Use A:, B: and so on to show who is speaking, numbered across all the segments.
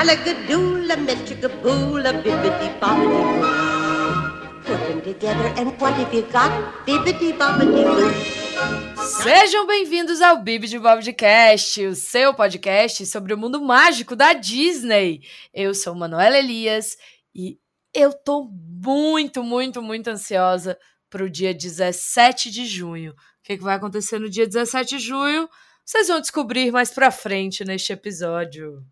A: Bibbidi bobbidi boo. Put them together and what have you got? Bibbidi bobbidi boo.
B: Sejam bem-vindos ao Bibi de Bobcast, o seu podcast sobre o mundo mágico da Disney. Eu sou Manuela Elias e eu tô muito, muito, muito ansiosa para o dia 17 de junho. O que, que vai acontecer no dia 17 de junho? Vocês vão descobrir mais pra frente neste episódio.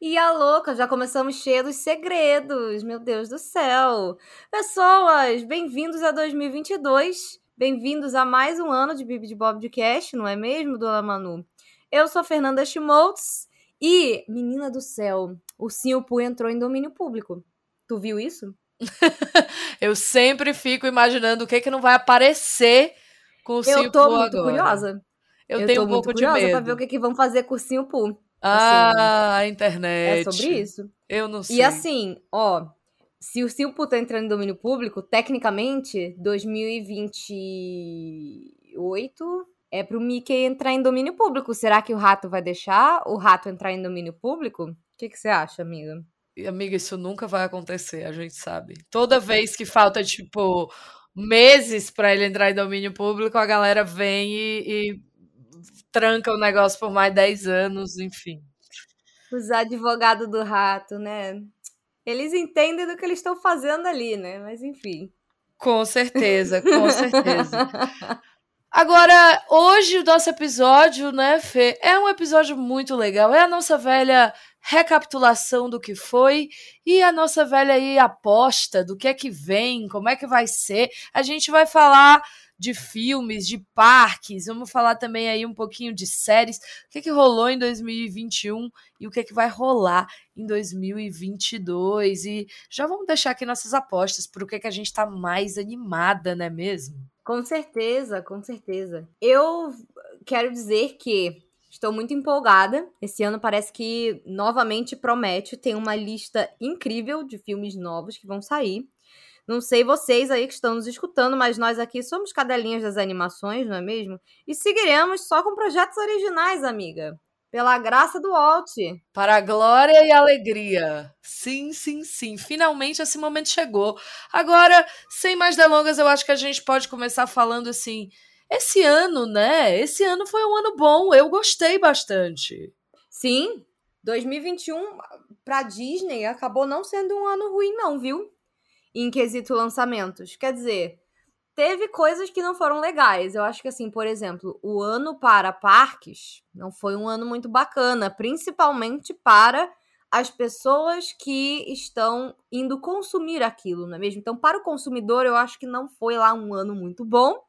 C: E a louca, já começamos cheio dos segredos, meu Deus do céu. Pessoas, bem-vindos a 2022. Bem-vindos a mais um ano de Bibi de Bob de Cash, não é mesmo, dona Manu? Eu sou Fernanda Schmoltz e, menina do céu, o Simpu entrou em domínio público. Tu viu isso?
B: Eu sempre fico imaginando o que que não vai aparecer com o
C: Eu tô muito
B: agora.
C: curiosa.
B: Eu,
C: Eu
B: tenho um pouco
C: muito
B: de
C: curiosa
B: medo.
C: pra ver o que, que vão fazer com o Simpu.
B: Ah, a
C: É
B: internet.
C: sobre isso.
B: Eu não sei.
C: E assim, ó, se o Simpu tá entrando em domínio público, tecnicamente, 2028 é pro Mickey entrar em domínio público. Será que o rato vai deixar o rato entrar em domínio público? O que, que você acha, amiga?
B: Amiga, isso nunca vai acontecer, a gente sabe. Toda vez que falta, tipo, meses pra ele entrar em domínio público, a galera vem e, e tranca o negócio por mais 10 anos, enfim.
C: Os advogados do rato, né? Eles entendem do que eles estão fazendo ali, né? Mas enfim.
B: Com certeza, com certeza. Agora, hoje o nosso episódio, né, Fê, é um episódio muito legal. É a nossa velha recapitulação do que foi e a nossa velha aí aposta do que é que vem, como é que vai ser. A gente vai falar de filmes, de parques, vamos falar também aí um pouquinho de séries, o que, é que rolou em 2021 e o que, é que vai rolar em 2022. E já vamos deixar aqui nossas apostas para o que, é que a gente está mais animada, não é mesmo?
C: Com certeza, com certeza. Eu quero dizer que estou muito empolgada. Esse ano parece que novamente promete. Tem uma lista incrível de filmes novos que vão sair. Não sei vocês aí que estão nos escutando, mas nós aqui somos cadelinhas das animações, não é mesmo? E seguiremos só com projetos originais, amiga. Pela graça do Walt.
B: Para a glória e alegria. Sim, sim, sim. Finalmente esse momento chegou. Agora, sem mais delongas, eu acho que a gente pode começar falando assim. Esse ano, né? Esse ano foi um ano bom. Eu gostei bastante.
C: Sim, 2021 para Disney acabou não sendo um ano ruim, não, viu? Em quesito lançamentos. Quer dizer, teve coisas que não foram legais. Eu acho que, assim, por exemplo, o ano para parques não foi um ano muito bacana, principalmente para as pessoas que estão indo consumir aquilo, não é mesmo? Então, para o consumidor, eu acho que não foi lá um ano muito bom.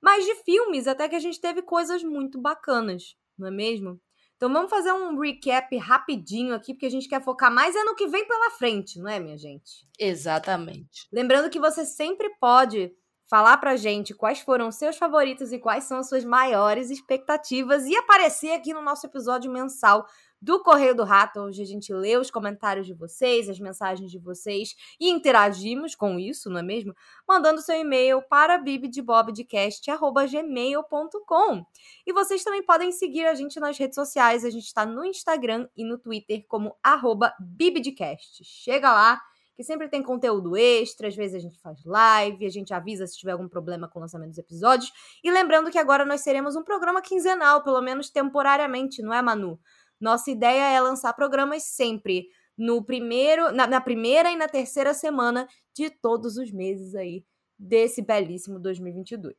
C: Mas de filmes, até que a gente teve coisas muito bacanas, não é mesmo? Então vamos fazer um recap rapidinho aqui, porque a gente quer focar mais é no que vem pela frente, não é, minha gente?
B: Exatamente.
C: Lembrando que você sempre pode falar pra gente quais foram os seus favoritos e quais são as suas maiores expectativas e aparecer aqui no nosso episódio mensal do Correio do Rato, onde a gente lê os comentários de vocês, as mensagens de vocês e interagimos com isso, não é mesmo? Mandando seu e-mail para bibdebobdcast.gmail.com E vocês também podem seguir a gente nas redes sociais, a gente está no Instagram e no Twitter como arroba bibdcast. Chega lá, que sempre tem conteúdo extra, às vezes a gente faz live, a gente avisa se tiver algum problema com o lançamento dos episódios. E lembrando que agora nós seremos um programa quinzenal, pelo menos temporariamente, não é, Manu? Nossa ideia é lançar programas sempre no primeiro, na, na, primeira e na terceira semana de todos os meses aí desse belíssimo 2022.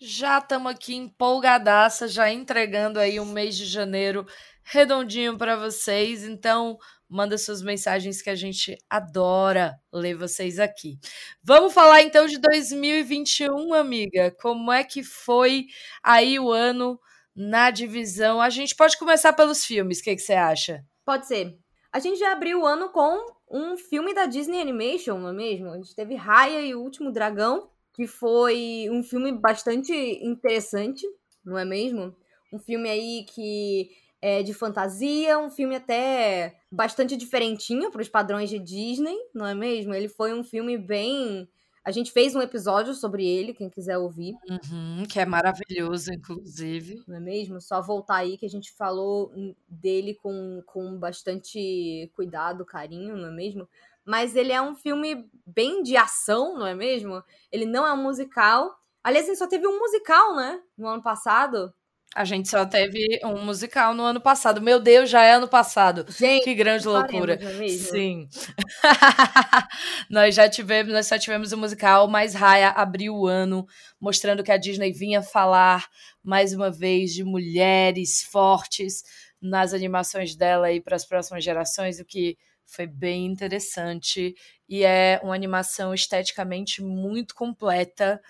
B: Já estamos aqui empolgadaça, já entregando aí um mês de janeiro redondinho para vocês. Então, manda suas mensagens que a gente adora ler vocês aqui. Vamos falar então de 2021, amiga. Como é que foi aí o ano na divisão? A gente pode começar pelos filmes, o que, você acha?
C: Pode ser. A gente já abriu o ano com um filme da Disney Animation, não é mesmo? A gente teve Raya e o Último Dragão, que foi um filme bastante interessante, não é mesmo? Um filme aí que é de fantasia, um filme até bastante diferentinho para os padrões de Disney, não é mesmo? Ele foi um filme bem A gente fez um episódio sobre ele, quem quiser ouvir.
B: Uhum, que é maravilhoso, inclusive.
C: Não é mesmo? Só voltar aí que a gente falou dele com, com bastante cuidado, carinho, não é mesmo? Mas ele é um filme bem de ação, não é mesmo? Ele não é um musical. Aliás, ele só teve um musical, né? No ano passado.
B: A gente só teve um musical no ano passado. Meu Deus, já é ano passado. Gente, que grande loucura.
C: É
B: Sim. nós já tivemos, nós só tivemos o um musical, mas Raya abriu o ano mostrando que a Disney vinha falar mais uma vez de mulheres fortes nas animações dela aí para as próximas gerações, o que foi bem interessante e é uma animação esteticamente muito completa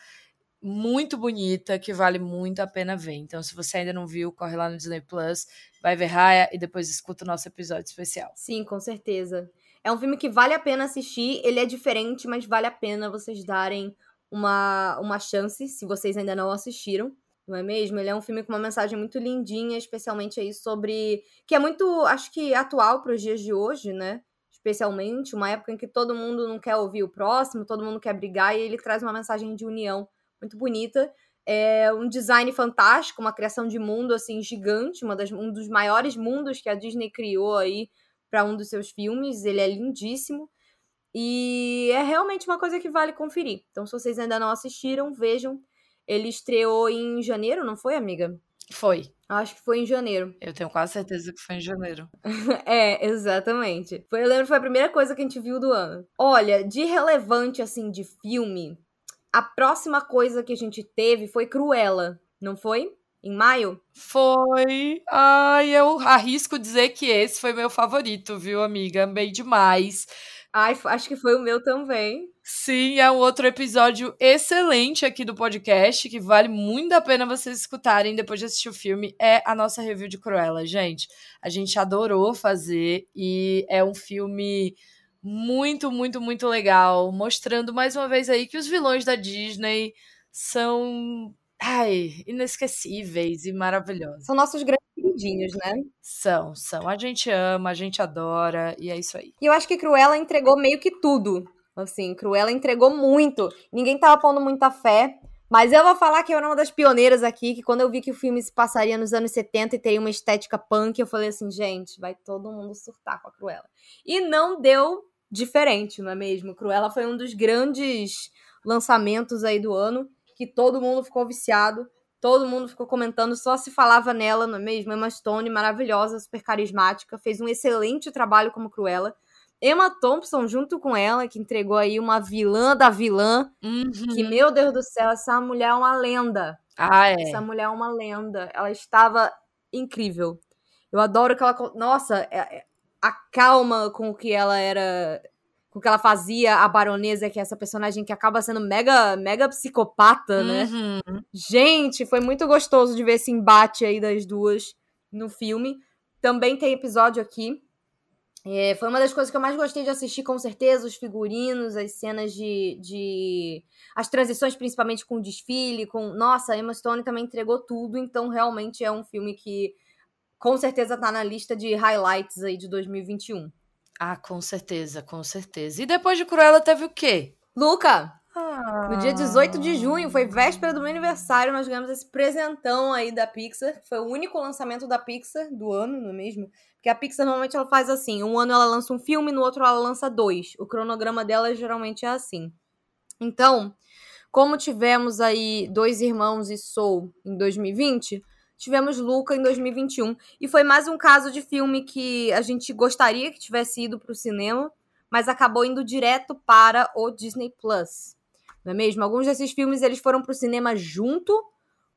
B: muito bonita que vale muito a pena ver. Então, se você ainda não viu, corre lá no Disney Plus, vai ver Raya e depois escuta o nosso episódio especial.
C: Sim, com certeza. É um filme que vale a pena assistir, ele é diferente, mas vale a pena vocês darem uma, uma chance, se vocês ainda não assistiram, não é mesmo? Ele é um filme com uma mensagem muito lindinha, especialmente aí sobre. que é muito, acho que, atual para os dias de hoje, né? Especialmente, uma época em que todo mundo não quer ouvir o próximo, todo mundo quer brigar, e ele traz uma mensagem de união muito bonita. É um design fantástico, uma criação de mundo assim gigante, uma das, um dos maiores mundos que a Disney criou aí para um dos seus filmes. Ele é lindíssimo e é realmente uma coisa que vale conferir. Então, se vocês ainda não assistiram, vejam. Ele estreou em janeiro, não foi, amiga?
B: Foi.
C: Acho que foi em janeiro.
B: Eu tenho quase certeza que foi em janeiro.
C: é, exatamente. Foi, eu lembro que foi a primeira coisa que a gente viu do ano. Olha, de relevante, assim, de filme, a próxima coisa que a gente teve foi Cruella, não foi? Em maio?
B: Foi. Ai, eu arrisco dizer que esse foi meu favorito, viu, amiga? Amei demais.
C: Ai, acho que foi o meu também.
B: Sim, é um outro episódio excelente aqui do podcast, que vale muito a pena vocês escutarem depois de assistir o filme. É a nossa review de Cruella, gente. A gente adorou fazer e é um filme muito, muito, muito legal, mostrando mais uma vez aí que os vilões da Disney são ai, inesquecíveis e maravilhosos.
C: São nossos grandes queridinhos, né?
B: São, são. A gente ama, a gente adora e é isso aí.
C: E eu acho que Cruella entregou meio que tudo. Assim, Cruella entregou muito. Ninguém tava pondo muita fé. Mas eu vou falar que eu era uma das pioneiras aqui, que quando eu vi que o filme se passaria nos anos 70 e teria uma estética punk, eu falei assim, gente, vai todo mundo surtar com a Cruella. E não deu diferente, não é mesmo? Cruella foi um dos grandes lançamentos aí do ano, que todo mundo ficou viciado, todo mundo ficou comentando, só se falava nela, não é mesmo? Emma Stone, maravilhosa, super carismática, fez um excelente trabalho como Cruella. Emma Thompson junto com ela, que entregou aí uma vilã da vilã,
B: uhum.
C: que, meu Deus do céu, essa mulher é uma lenda.
B: Ah, é.
C: Essa mulher é uma lenda. Ela estava incrível. Eu adoro que ela. Nossa, é, é a calma com que ela era. Com que ela fazia a baronesa, que é essa personagem que acaba sendo mega, mega psicopata, né?
B: Uhum.
C: Gente, foi muito gostoso de ver esse embate aí das duas no filme. Também tem episódio aqui. É, foi uma das coisas que eu mais gostei de assistir, com certeza, os figurinos, as cenas de, de. as transições, principalmente com o desfile, com. Nossa, a Emma Stone também entregou tudo, então realmente é um filme que com certeza tá na lista de highlights aí de 2021.
B: Ah, com certeza, com certeza. E depois de Cruella teve o quê?
C: Luca!
B: Ah.
C: No dia 18 de junho, foi véspera do meu aniversário, nós ganhamos esse presentão aí da Pixar. Foi o único lançamento da Pixar do ano, não é mesmo? Porque a Pixar normalmente ela faz assim: um ano ela lança um filme, no outro ela lança dois. O cronograma dela geralmente é assim. Então, como tivemos aí Dois Irmãos e Soul em 2020, tivemos Luca em 2021. E foi mais um caso de filme que a gente gostaria que tivesse ido para o cinema, mas acabou indo direto para o Disney Plus. Não é mesmo? Alguns desses filmes eles foram para o cinema junto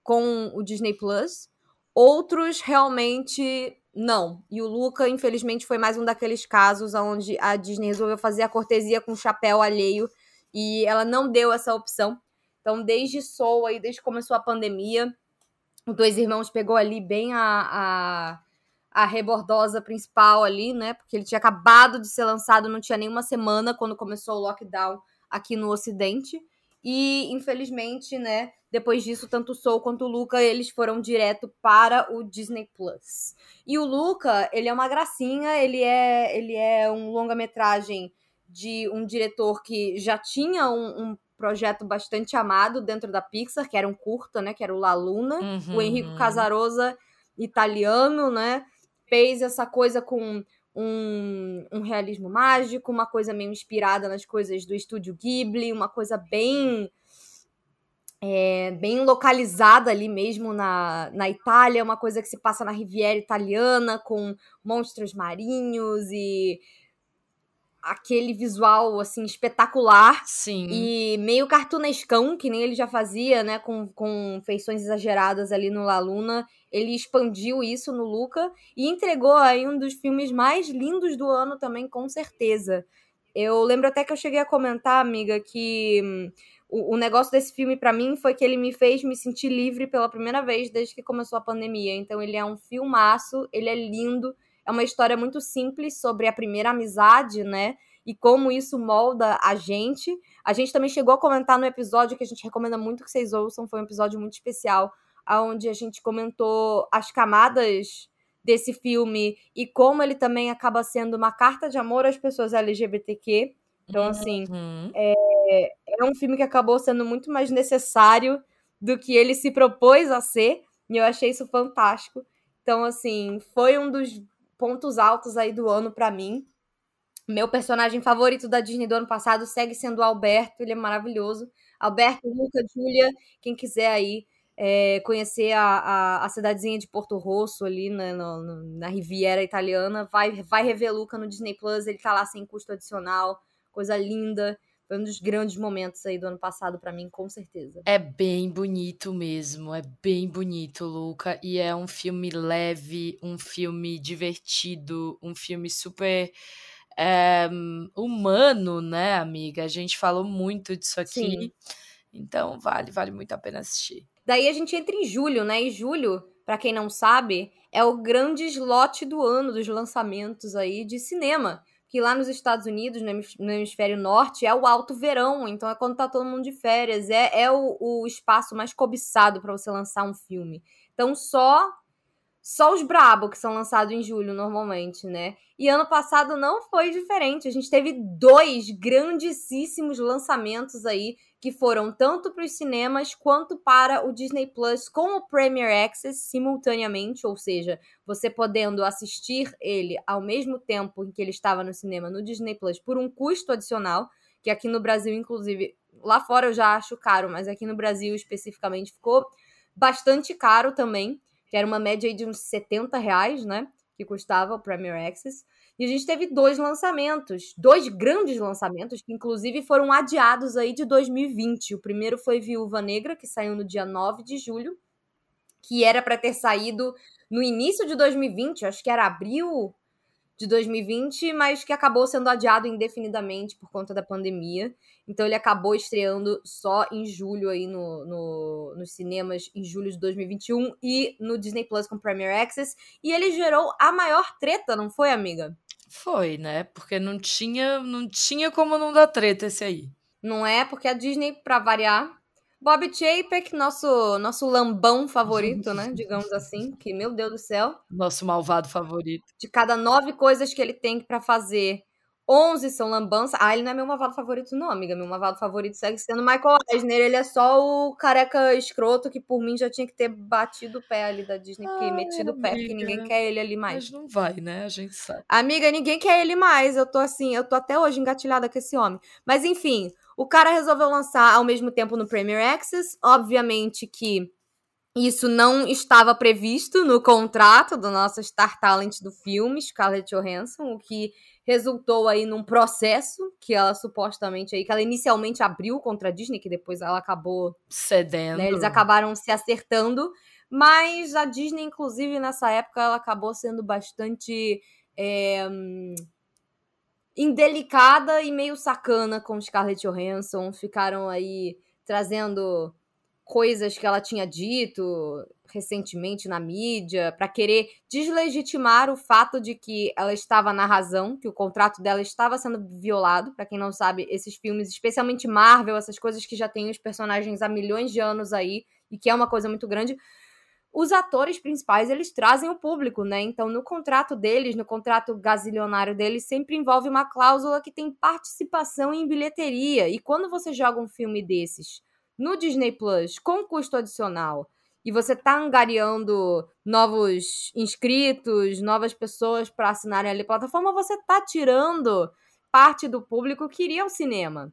C: com o Disney Plus, outros realmente não. E o Luca, infelizmente, foi mais um daqueles casos onde a Disney resolveu fazer a cortesia com chapéu alheio e ela não deu essa opção. Então, desde Soul, aí, desde que começou a pandemia, o Dois Irmãos pegou ali bem a, a, a rebordosa principal ali, né? Porque ele tinha acabado de ser lançado, não tinha nenhuma semana quando começou o lockdown aqui no Ocidente. E, infelizmente, né, depois disso, tanto o Soul quanto o Luca, eles foram direto para o Disney Plus. E o Luca, ele é uma gracinha, ele é, ele é um longa-metragem de um diretor que já tinha um, um projeto bastante amado dentro da Pixar, que era um curta, né? Que era o La Luna.
B: Uhum.
C: O Enrico Casarosa, italiano, né? Fez essa coisa com um, um, realismo mágico, uma coisa meio inspirada nas coisas do estúdio Ghibli, uma coisa bem é, bem localizada ali mesmo na, na Itália, uma coisa que se passa na Riviera Italiana, com monstros marinhos e aquele visual assim espetacular
B: Sim.
C: e meio cartunescão que nem ele já fazia, né, com, com feições exageradas ali no La Luna. Ele expandiu isso no Luca e entregou aí um dos filmes mais lindos do ano também, com certeza. Eu lembro até que eu cheguei a comentar, amiga, que hum, o, o negócio desse filme para mim foi que ele me fez me sentir livre pela primeira vez desde que começou a pandemia. Então ele é um filmaço, ele é lindo, é uma história muito simples sobre a primeira amizade, né? E como isso molda a gente. A gente também chegou a comentar no episódio que a gente recomenda muito que vocês ouçam, foi um episódio muito especial, onde a gente comentou as camadas desse filme e como ele também acaba sendo uma carta de amor às pessoas LGBTQ. Então, assim,
B: Uhum.
C: é, é um filme que acabou sendo muito mais necessário do que ele se propôs a ser, e eu achei isso fantástico. Então, assim, foi um dos pontos altos aí do ano para mim. Meu personagem favorito da Disney do ano passado segue sendo o Alberto, ele é maravilhoso. Alberto, Luca, Júlia, quem quiser aí é, conhecer a, a, a, cidadezinha de Porto Rosso ali na, na, na, Riviera Italiana, vai, vai rever Luca no Disney Plus, ele tá lá sem custo adicional, coisa linda. Foi um dos grandes momentos aí do ano passado para mim, com certeza.
B: É bem bonito mesmo, é bem bonito, Luca. E é um filme leve, um filme divertido, um filme super é, humano, né, amiga? A gente falou muito disso aqui.
C: Sim.
B: Então vale, vale muito a pena assistir.
C: Daí a gente entra em julho, né? E julho, para quem não sabe, é o grande slot do ano dos lançamentos aí de cinema que lá nos Estados Unidos, no hemisfério norte, é o alto verão, então é quando tá todo mundo de férias, é, é o, o espaço mais cobiçado para você lançar um filme. Então só só os brabo que são lançados em julho normalmente, né? E ano passado não foi diferente. A gente teve dois grandíssimos lançamentos aí que foram tanto para os cinemas quanto para o Disney Plus com o Premier Access simultaneamente, ou seja, você podendo assistir ele ao mesmo tempo em que ele estava no cinema no Disney Plus por um custo adicional, que aqui no Brasil, inclusive, lá fora eu já acho caro, mas aqui no Brasil especificamente ficou bastante caro também que era uma média de uns 70 reais, né? Que custava o Premier Access. E a gente teve dois lançamentos, dois grandes lançamentos, que inclusive foram adiados aí de 2020. O primeiro foi Viúva Negra, que saiu no dia 9 de julho, que era para ter saído no início de 2020, acho que era abril de 2020, mas que acabou sendo adiado indefinidamente por conta da pandemia. Então ele acabou estreando só em julho aí no, no, nos cinemas em julho de 2021 e no Disney Plus com Premier Access. E ele gerou a maior treta, não foi, amiga?
B: Foi, né? Porque não tinha, não tinha como não dar treta esse aí.
C: Não é? Porque a Disney, para variar, Bob Chapek, nosso, nosso lambão favorito, né? Digamos assim, que, meu Deus do céu.
B: Nosso malvado favorito.
C: De cada nove coisas que ele tem para fazer, 11 são lambança. Ah, ele não é meu malvado favorito, não, amiga. Meu malvado favorito segue sendo Michael Eisner. Ele é só o careca escroto que, por mim, já tinha que ter batido o pé ali da Disney, porque metido o pé, porque ninguém quer ele ali mais.
B: Mas não vai, né? A gente sabe.
C: Amiga, ninguém quer ele mais. Eu tô assim, eu tô até hoje engatilhada com esse homem. Mas enfim, o cara resolveu lançar ao mesmo tempo no Premier Access. Obviamente que isso não estava previsto no contrato do nosso Star Talent do filme, Scarlett Johansson, o que resultou aí num processo que ela supostamente aí, que ela inicialmente abriu contra a Disney, que depois ela acabou
B: cedendo.
C: Né, eles acabaram se acertando, mas a Disney, inclusive, nessa época, ela acabou sendo bastante. É, indelicada e meio sacana com Scarlett Johansson. Ficaram aí trazendo coisas que ela tinha dito recentemente na mídia para querer deslegitimar o fato de que ela estava na razão, que o contrato dela estava sendo violado. Para quem não sabe, esses filmes, especialmente Marvel, essas coisas que já têm os personagens há milhões de anos aí e que é uma coisa muito grande. os atores principais, eles trazem o público, né? Então, no contrato deles, no contrato gazilionário deles, sempre envolve uma cláusula que tem participação em bilheteria. E quando você joga um filme desses no Disney Plus com custo adicional e você tá angariando novos inscritos, novas pessoas para assinarem ali a plataforma, você tá tirando parte do público que iria ao cinema.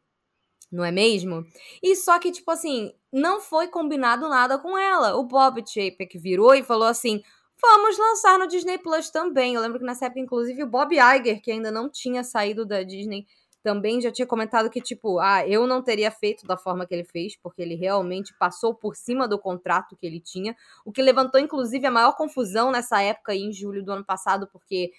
C: Não é mesmo? E só que, tipo assim, não foi combinado nada com ela. O Bob Chapek virou e falou assim: vamos lançar no Disney Plus também. Eu lembro que nessa época, inclusive, o Bob Iger, que ainda não tinha saído da Disney, também já tinha comentado que, tipo, ah, eu não teria feito da forma que ele fez, porque ele realmente passou por cima do contrato que ele tinha, o que levantou, inclusive, a maior confusão nessa época, em julho do ano passado, porque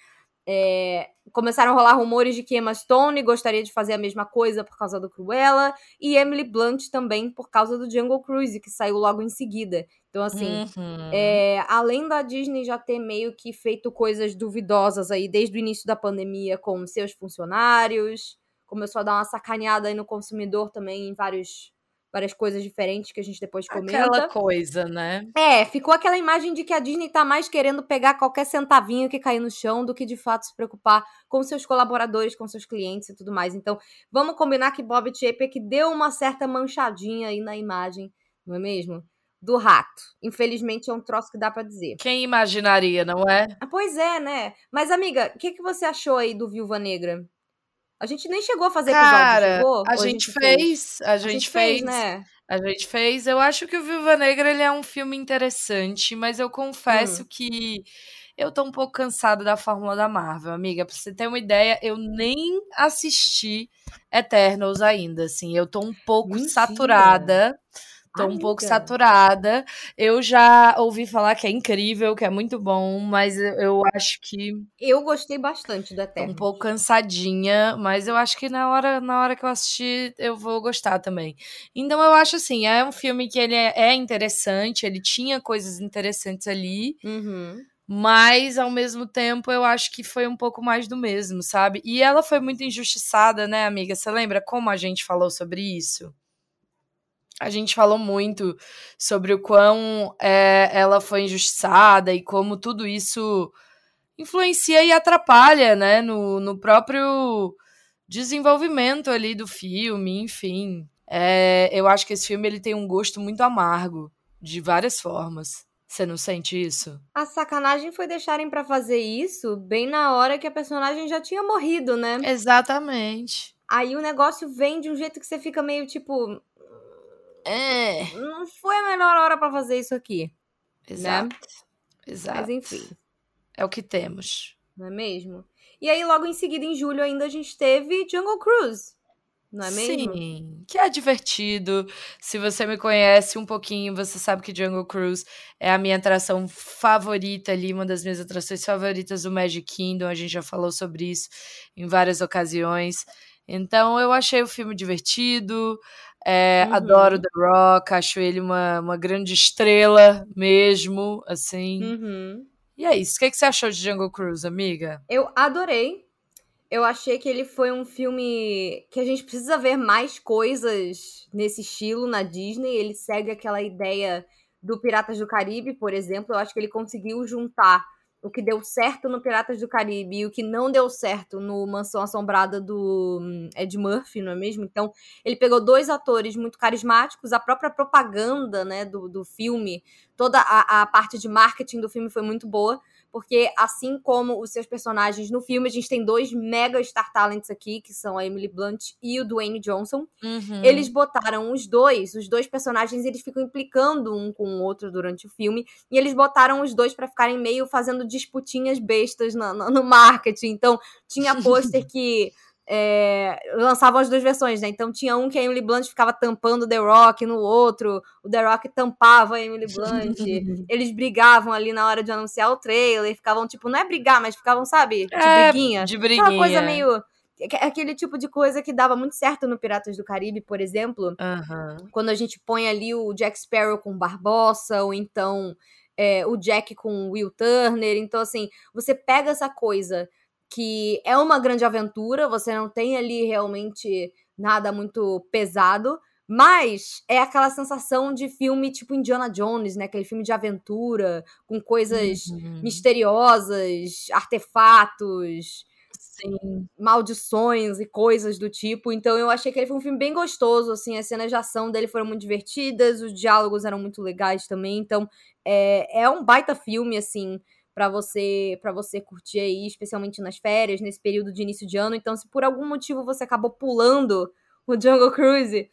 C: é, começaram a rolar rumores de que Emma Stone gostaria de fazer a mesma coisa por causa do Cruella, e Emily Blunt também por causa do Jungle Cruise, que saiu logo em seguida. Então, assim, uhum. é, além da Disney já ter meio que feito coisas duvidosas aí desde o início da pandemia com seus funcionários, começou a dar uma sacaneada aí no consumidor também em vários várias coisas diferentes que a gente depois comenta.
B: Aquela coisa, né?
C: É, ficou aquela imagem de que a Disney tá mais querendo pegar qualquer centavinho que cair no chão do que de fato se preocupar com seus colaboradores, com seus clientes e tudo mais. Então, vamos combinar que Bob Chapek deu uma certa manchadinha aí na imagem, não é mesmo? Do rato. Infelizmente é um troço que dá para dizer.
B: Quem imaginaria, não é?
C: Ah, pois é, né? Mas, amiga, o que, que você achou aí do Viúva Negra? A gente nem chegou a fazer
B: Cara,
C: episódio, chegou?
B: A, a gente, fez, a gente, a gente fez, fez, né? A gente fez. Eu acho que o Viúva Negra ele é um filme interessante, mas eu confesso hum. que eu tô um pouco cansada da fórmula da Marvel, amiga. Pra você ter uma ideia, eu nem assisti Eternals ainda, assim. Eu tô um pouco Mentira. saturada Tô Amiga. um pouco saturada. Eu já ouvi falar que é incrível, que é muito bom, mas eu acho que.
C: Eu gostei bastante da Terra.
B: Um pouco cansadinha, mas eu acho que na hora, na hora que eu assistir, eu vou gostar também. Então eu acho assim, é um filme que ele é, é interessante, ele tinha coisas interessantes ali.
C: Uhum.
B: Mas, ao mesmo tempo, eu acho que foi um pouco mais do mesmo, sabe? E ela foi muito injustiçada, né, amiga? Você lembra como a gente falou sobre isso? A gente falou muito sobre o quão é, ela foi injustiçada e como tudo isso influencia e atrapalha, né, no, no próprio desenvolvimento ali do filme, enfim. É, eu acho que esse filme ele tem um gosto muito amargo, de várias formas. Você não sente isso?
C: A sacanagem foi deixarem para fazer isso bem na hora que a personagem já tinha morrido, né?
B: Exatamente.
C: Aí o negócio vem de um jeito que você fica meio tipo,
B: é.
C: Não foi a melhor hora para fazer isso aqui.
B: Exato. Né? Exato.
C: Mas enfim.
B: É o que temos.
C: Não é mesmo? E aí, logo em seguida, em julho, ainda a gente teve Jungle Cruise. Não é mesmo?
B: Sim, que é divertido. Se você me conhece um pouquinho, você sabe que Jungle Cruise é a minha atração favorita ali, uma das minhas atrações favoritas do Magic Kingdom. A gente já falou sobre isso em várias ocasiões. Então, eu achei o filme divertido. É, uhum. Adoro The Rock, acho ele uma, uma grande estrela mesmo, assim.
C: Uhum.
B: E é isso. O que, que você achou de Jungle Cruise, amiga?
C: Eu adorei. Eu achei que ele foi um filme que a gente precisa ver mais coisas nesse estilo na Disney. Ele segue aquela ideia do Piratas do Caribe, por exemplo. Eu acho que ele conseguiu juntar o que deu certo no Piratas do Caribe e o que não deu certo no Mansão Assombrada do hum, Ed Murphy, não é mesmo? Então, ele pegou dois atores muito carismáticos, a própria propaganda né, do, do filme, toda a, a parte de marketing do filme foi muito boa porque assim como os seus personagens no filme, a gente tem dois mega star talents aqui, que são a Emily Blunt e o Dwayne Johnson.
B: Uhum.
C: Eles botaram os dois, os dois personagens, eles ficam implicando um com o outro durante o filme, e eles botaram os dois para ficarem meio fazendo disputinhas bestas no, no, no marketing. Então, tinha pôster que é, lançavam as duas versões, né? Então tinha um que a Emily Blunt ficava tampando The Rock, no outro o The Rock tampava a Emily Blunt. Eles brigavam ali na hora de anunciar o trailer, ficavam tipo, não é brigar, mas ficavam, sabe, de é, briguinha.
B: De briguinha.
C: Aquela coisa meio aquele tipo de coisa que dava muito certo no Piratas do Caribe, por exemplo.
B: Uhum.
C: Quando a gente põe ali o Jack Sparrow com Barbossa, ou então é, o Jack com Will Turner. Então, assim, você pega essa coisa que é uma grande aventura, você não tem ali realmente nada muito pesado, Mas é aquela sensação de filme tipo Indiana Jones, né? Aquele filme de aventura, com coisas
B: Uhum.
C: misteriosas, artefatos,
B: Sim.
C: maldições e coisas do tipo. Então eu achei que ele foi um filme bem gostoso, assim, as cenas de ação dele foram muito divertidas, os diálogos eram muito legais também. Então é, é um baita filme, assim, para você para você curtir aí, especialmente nas férias, nesse período de início de ano. Então, se por algum motivo você acabou pulando o Jungle Cruise,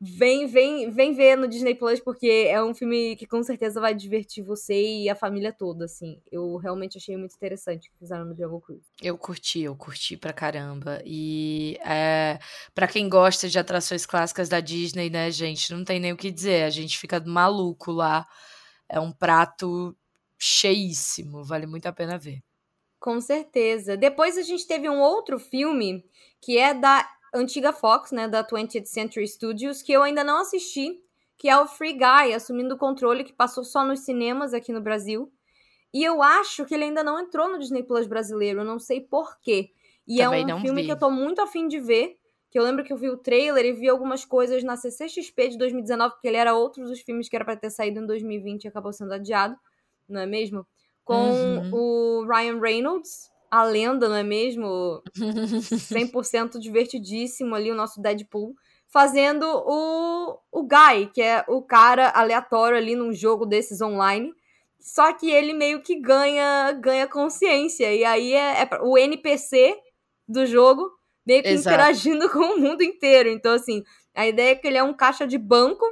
C: vem, vem, vem ver no Disney Plus, porque é um filme que com certeza vai divertir você e a família toda, assim. Eu realmente achei muito interessante o que fizeram no Jungle Cruise.
B: Eu curti, eu curti pra caramba. E é, para quem gosta de atrações clássicas da Disney, né, gente, não tem nem o que dizer. A gente fica maluco lá. É um prato cheíssimo, vale muito a pena ver.
C: Com certeza. Depois a gente teve um outro filme que é da antiga Fox, né, da 20th Century Studios, que eu ainda não assisti, que é o Free Guy, assumindo o controle, que passou só nos cinemas aqui no Brasil. E eu acho que ele ainda não entrou no Disney Plus brasileiro, não sei porquê. E
B: Também
C: é um filme
B: vi.
C: que eu tô muito afim de ver, que eu lembro que eu vi o trailer e vi algumas coisas na CCXP de 2019, porque ele era outro dos filmes que era pra ter saído em 2020 e acabou sendo adiado, não é mesmo? Com
B: Uhum.
C: o Ryan Reynolds, a lenda, não é mesmo? 100% divertidíssimo ali, o nosso Deadpool, fazendo o, o Guy, que é o cara aleatório ali num jogo desses online. Só que ele meio que ganha ganha consciência. E aí é, é o NPC do jogo meio que
B: Exato.
C: interagindo com o mundo inteiro. Então, assim, a ideia é que ele é um caixa de banco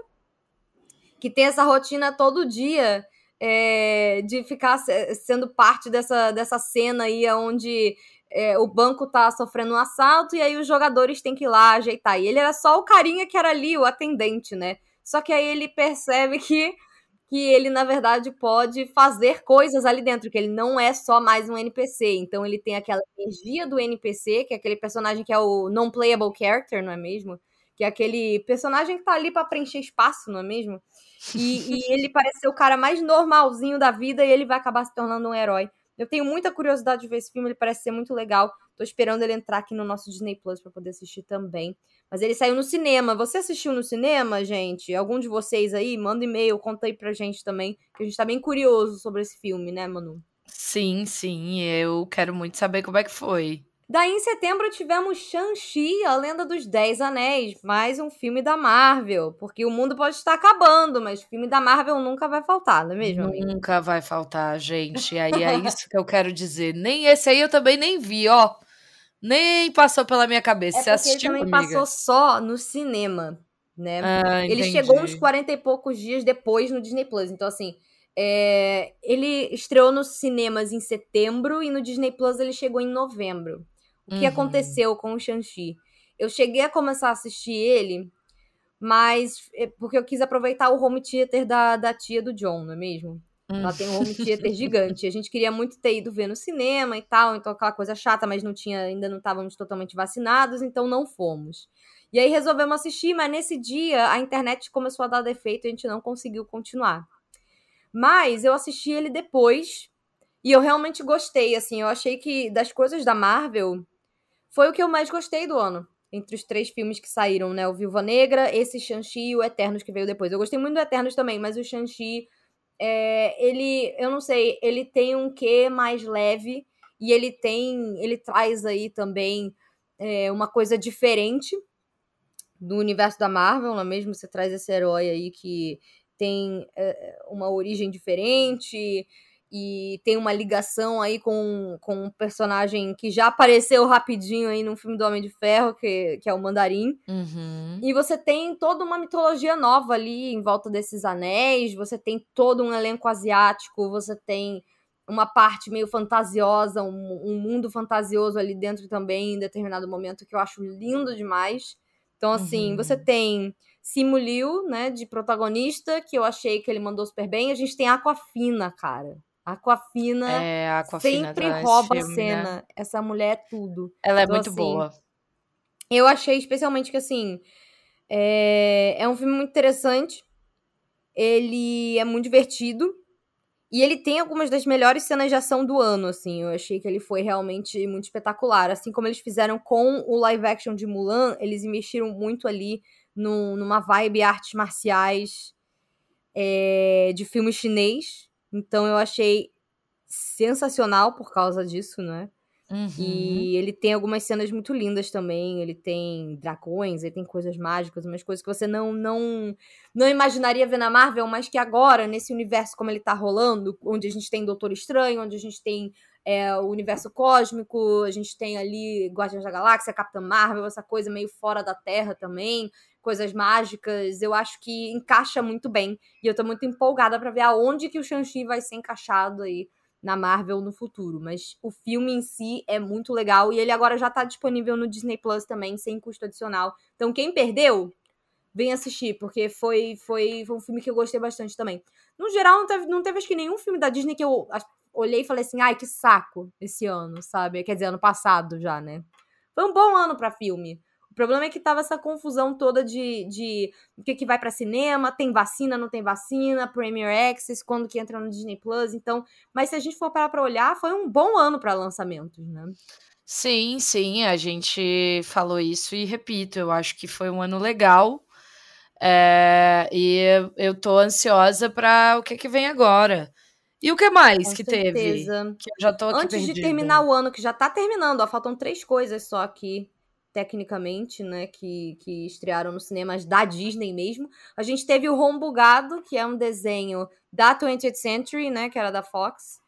C: que tem essa rotina todo dia é, de ficar se- sendo parte dessa, dessa cena aí onde é, o banco tá sofrendo um assalto e aí os jogadores têm que ir lá ajeitar. E ele era só o carinha que era ali, o atendente, né? Só que aí ele percebe que, que ele, na verdade, pode fazer coisas ali dentro, que ele não é só mais um NPC. Então ele tem aquela energia do NPC, que é aquele personagem que é o non-playable character, não é mesmo? Que é aquele personagem que tá ali pra preencher espaço, não é mesmo? E, e ele parece ser o cara mais normalzinho da vida e ele vai acabar se tornando um herói. Eu tenho muita curiosidade de ver esse filme, ele parece ser muito legal. Tô esperando ele entrar aqui no nosso Disney Plus pra poder assistir também. Mas ele saiu no cinema. Você assistiu no cinema, gente? Algum de vocês aí? Manda e-mail, conta aí pra gente também, que a gente tá bem curioso sobre esse filme, né, Manu?
B: Sim, sim, eu quero muito saber como é que foi.
C: Daí em setembro tivemos Shang-Chi, a Lenda dos Dez Anéis, mais um filme da Marvel, porque o mundo pode estar acabando, mas filme da Marvel nunca vai faltar, não é mesmo?
B: Nunca vai faltar, gente. Aí é isso que eu quero dizer. Nem esse aí eu também nem vi, ó. Nem passou pela minha cabeça.
C: É
B: Você
C: porque ele
B: assistiu,
C: também
B: amiga?
C: passou só no cinema, né?
B: Ah,
C: ele
B: entendi.
C: chegou uns 40 e poucos dias depois no Disney Plus. Então, assim, é, ele estreou nos cinemas em setembro e no Disney Plus ele chegou em novembro. O que
B: Uhum.
C: aconteceu com o Shang-Chi? Eu cheguei a começar a assistir ele, mas é porque eu quis aproveitar o home theater da, da tia do John, não é mesmo? Ela tem um home theater gigante. A gente queria muito ter ido ver no cinema e tal, então aquela coisa chata, mas não tinha, ainda não estávamos totalmente vacinados, então não fomos. E aí resolvemos assistir, mas nesse dia a internet começou a dar defeito e a gente não conseguiu continuar. Mas eu assisti ele depois e eu realmente gostei, assim, eu achei que das coisas da Marvel foi o que eu mais gostei do ano. Entre os três filmes que saíram, né? O Viúva Negra, esse Shang-Chi e o Eternos que veio depois. Eu gostei muito do Eternos também, mas o Shang-Chi é, ele, eu não sei, ele tem um quê mais leve e ele tem, ele traz aí também é, uma coisa diferente do universo da Marvel, não é mesmo? Você traz esse herói aí que tem é, uma origem diferente e tem uma ligação aí com, com um personagem que já apareceu rapidinho aí no filme do Homem de Ferro, que, que é o Mandarim.
B: Uhum.
C: E você tem toda uma mitologia nova ali em volta desses anéis, você tem todo um elenco asiático, você tem uma parte meio fantasiosa, um, um mundo fantasioso ali dentro também, em determinado momento, que eu acho lindo demais. Então, assim,
B: Uhum.
C: você tem Simu Liu, né, de protagonista, que eu achei que ele mandou super bem. A gente tem Aquafina, cara. Aquafina
B: É, a Aquafina
C: sempre rouba a
B: filme,
C: cena.
B: Né?
C: Essa mulher é tudo.
B: Ela é
C: Então,
B: muito
C: assim,
B: boa.
C: Eu achei especialmente que, assim, é, é um filme muito interessante. Ele é muito divertido. E ele tem algumas das melhores cenas de ação do ano, assim. Eu achei que ele foi realmente muito espetacular. Assim como eles fizeram com o live action de Mulan, eles investiram muito ali num, numa vibe artes marciais é, de filme chinês. Então eu achei sensacional por causa disso, né?
B: Uhum.
C: E ele tem algumas cenas muito lindas também. Ele tem dragões, ele tem coisas mágicas, umas coisas que você não não não imaginaria ver na Marvel, mas que agora, nesse universo como ele tá rolando, onde a gente tem Doutor Estranho, onde a gente tem é, o universo cósmico, a gente tem ali Guardiões da Galáxia, Capitã Marvel, essa coisa meio fora da Terra também, coisas mágicas, eu acho que encaixa muito bem. E eu tô muito empolgada para ver aonde que o Shang-Chi vai ser encaixado aí na Marvel no futuro. Mas o filme em si é muito legal e ele agora já tá disponível no Disney Plus também, sem custo adicional. Então quem perdeu, vem assistir, porque foi, foi, foi um filme que eu gostei bastante também. No geral, não teve, não teve acho que nenhum filme da Disney que eu olhei e falei assim, ai, que saco esse ano, sabe? Quer dizer, ano passado já, né? Foi um bom ano para filme. O problema é que tava essa confusão toda de, de o que, que vai para cinema, tem vacina, não tem vacina, Premier Access, quando que entra no Disney Plus, então, mas se a gente for parar para olhar, foi um bom ano para lançamentos, né?
B: Sim, sim, a gente falou isso e repito, eu acho que foi um ano legal. É, e eu tô ansiosa para o que, que vem agora. E o que mais
C: Com
B: que
C: certeza.
B: teve? Que eu já tô
C: Antes
B: perdida.
C: de terminar o ano, que já tá terminando, ó, faltam três coisas só aqui, tecnicamente, né, que, que estrearam nos cinemas da Disney mesmo. A gente teve o Home Bugado, que é um desenho da 20th Century, né, que era da Fox,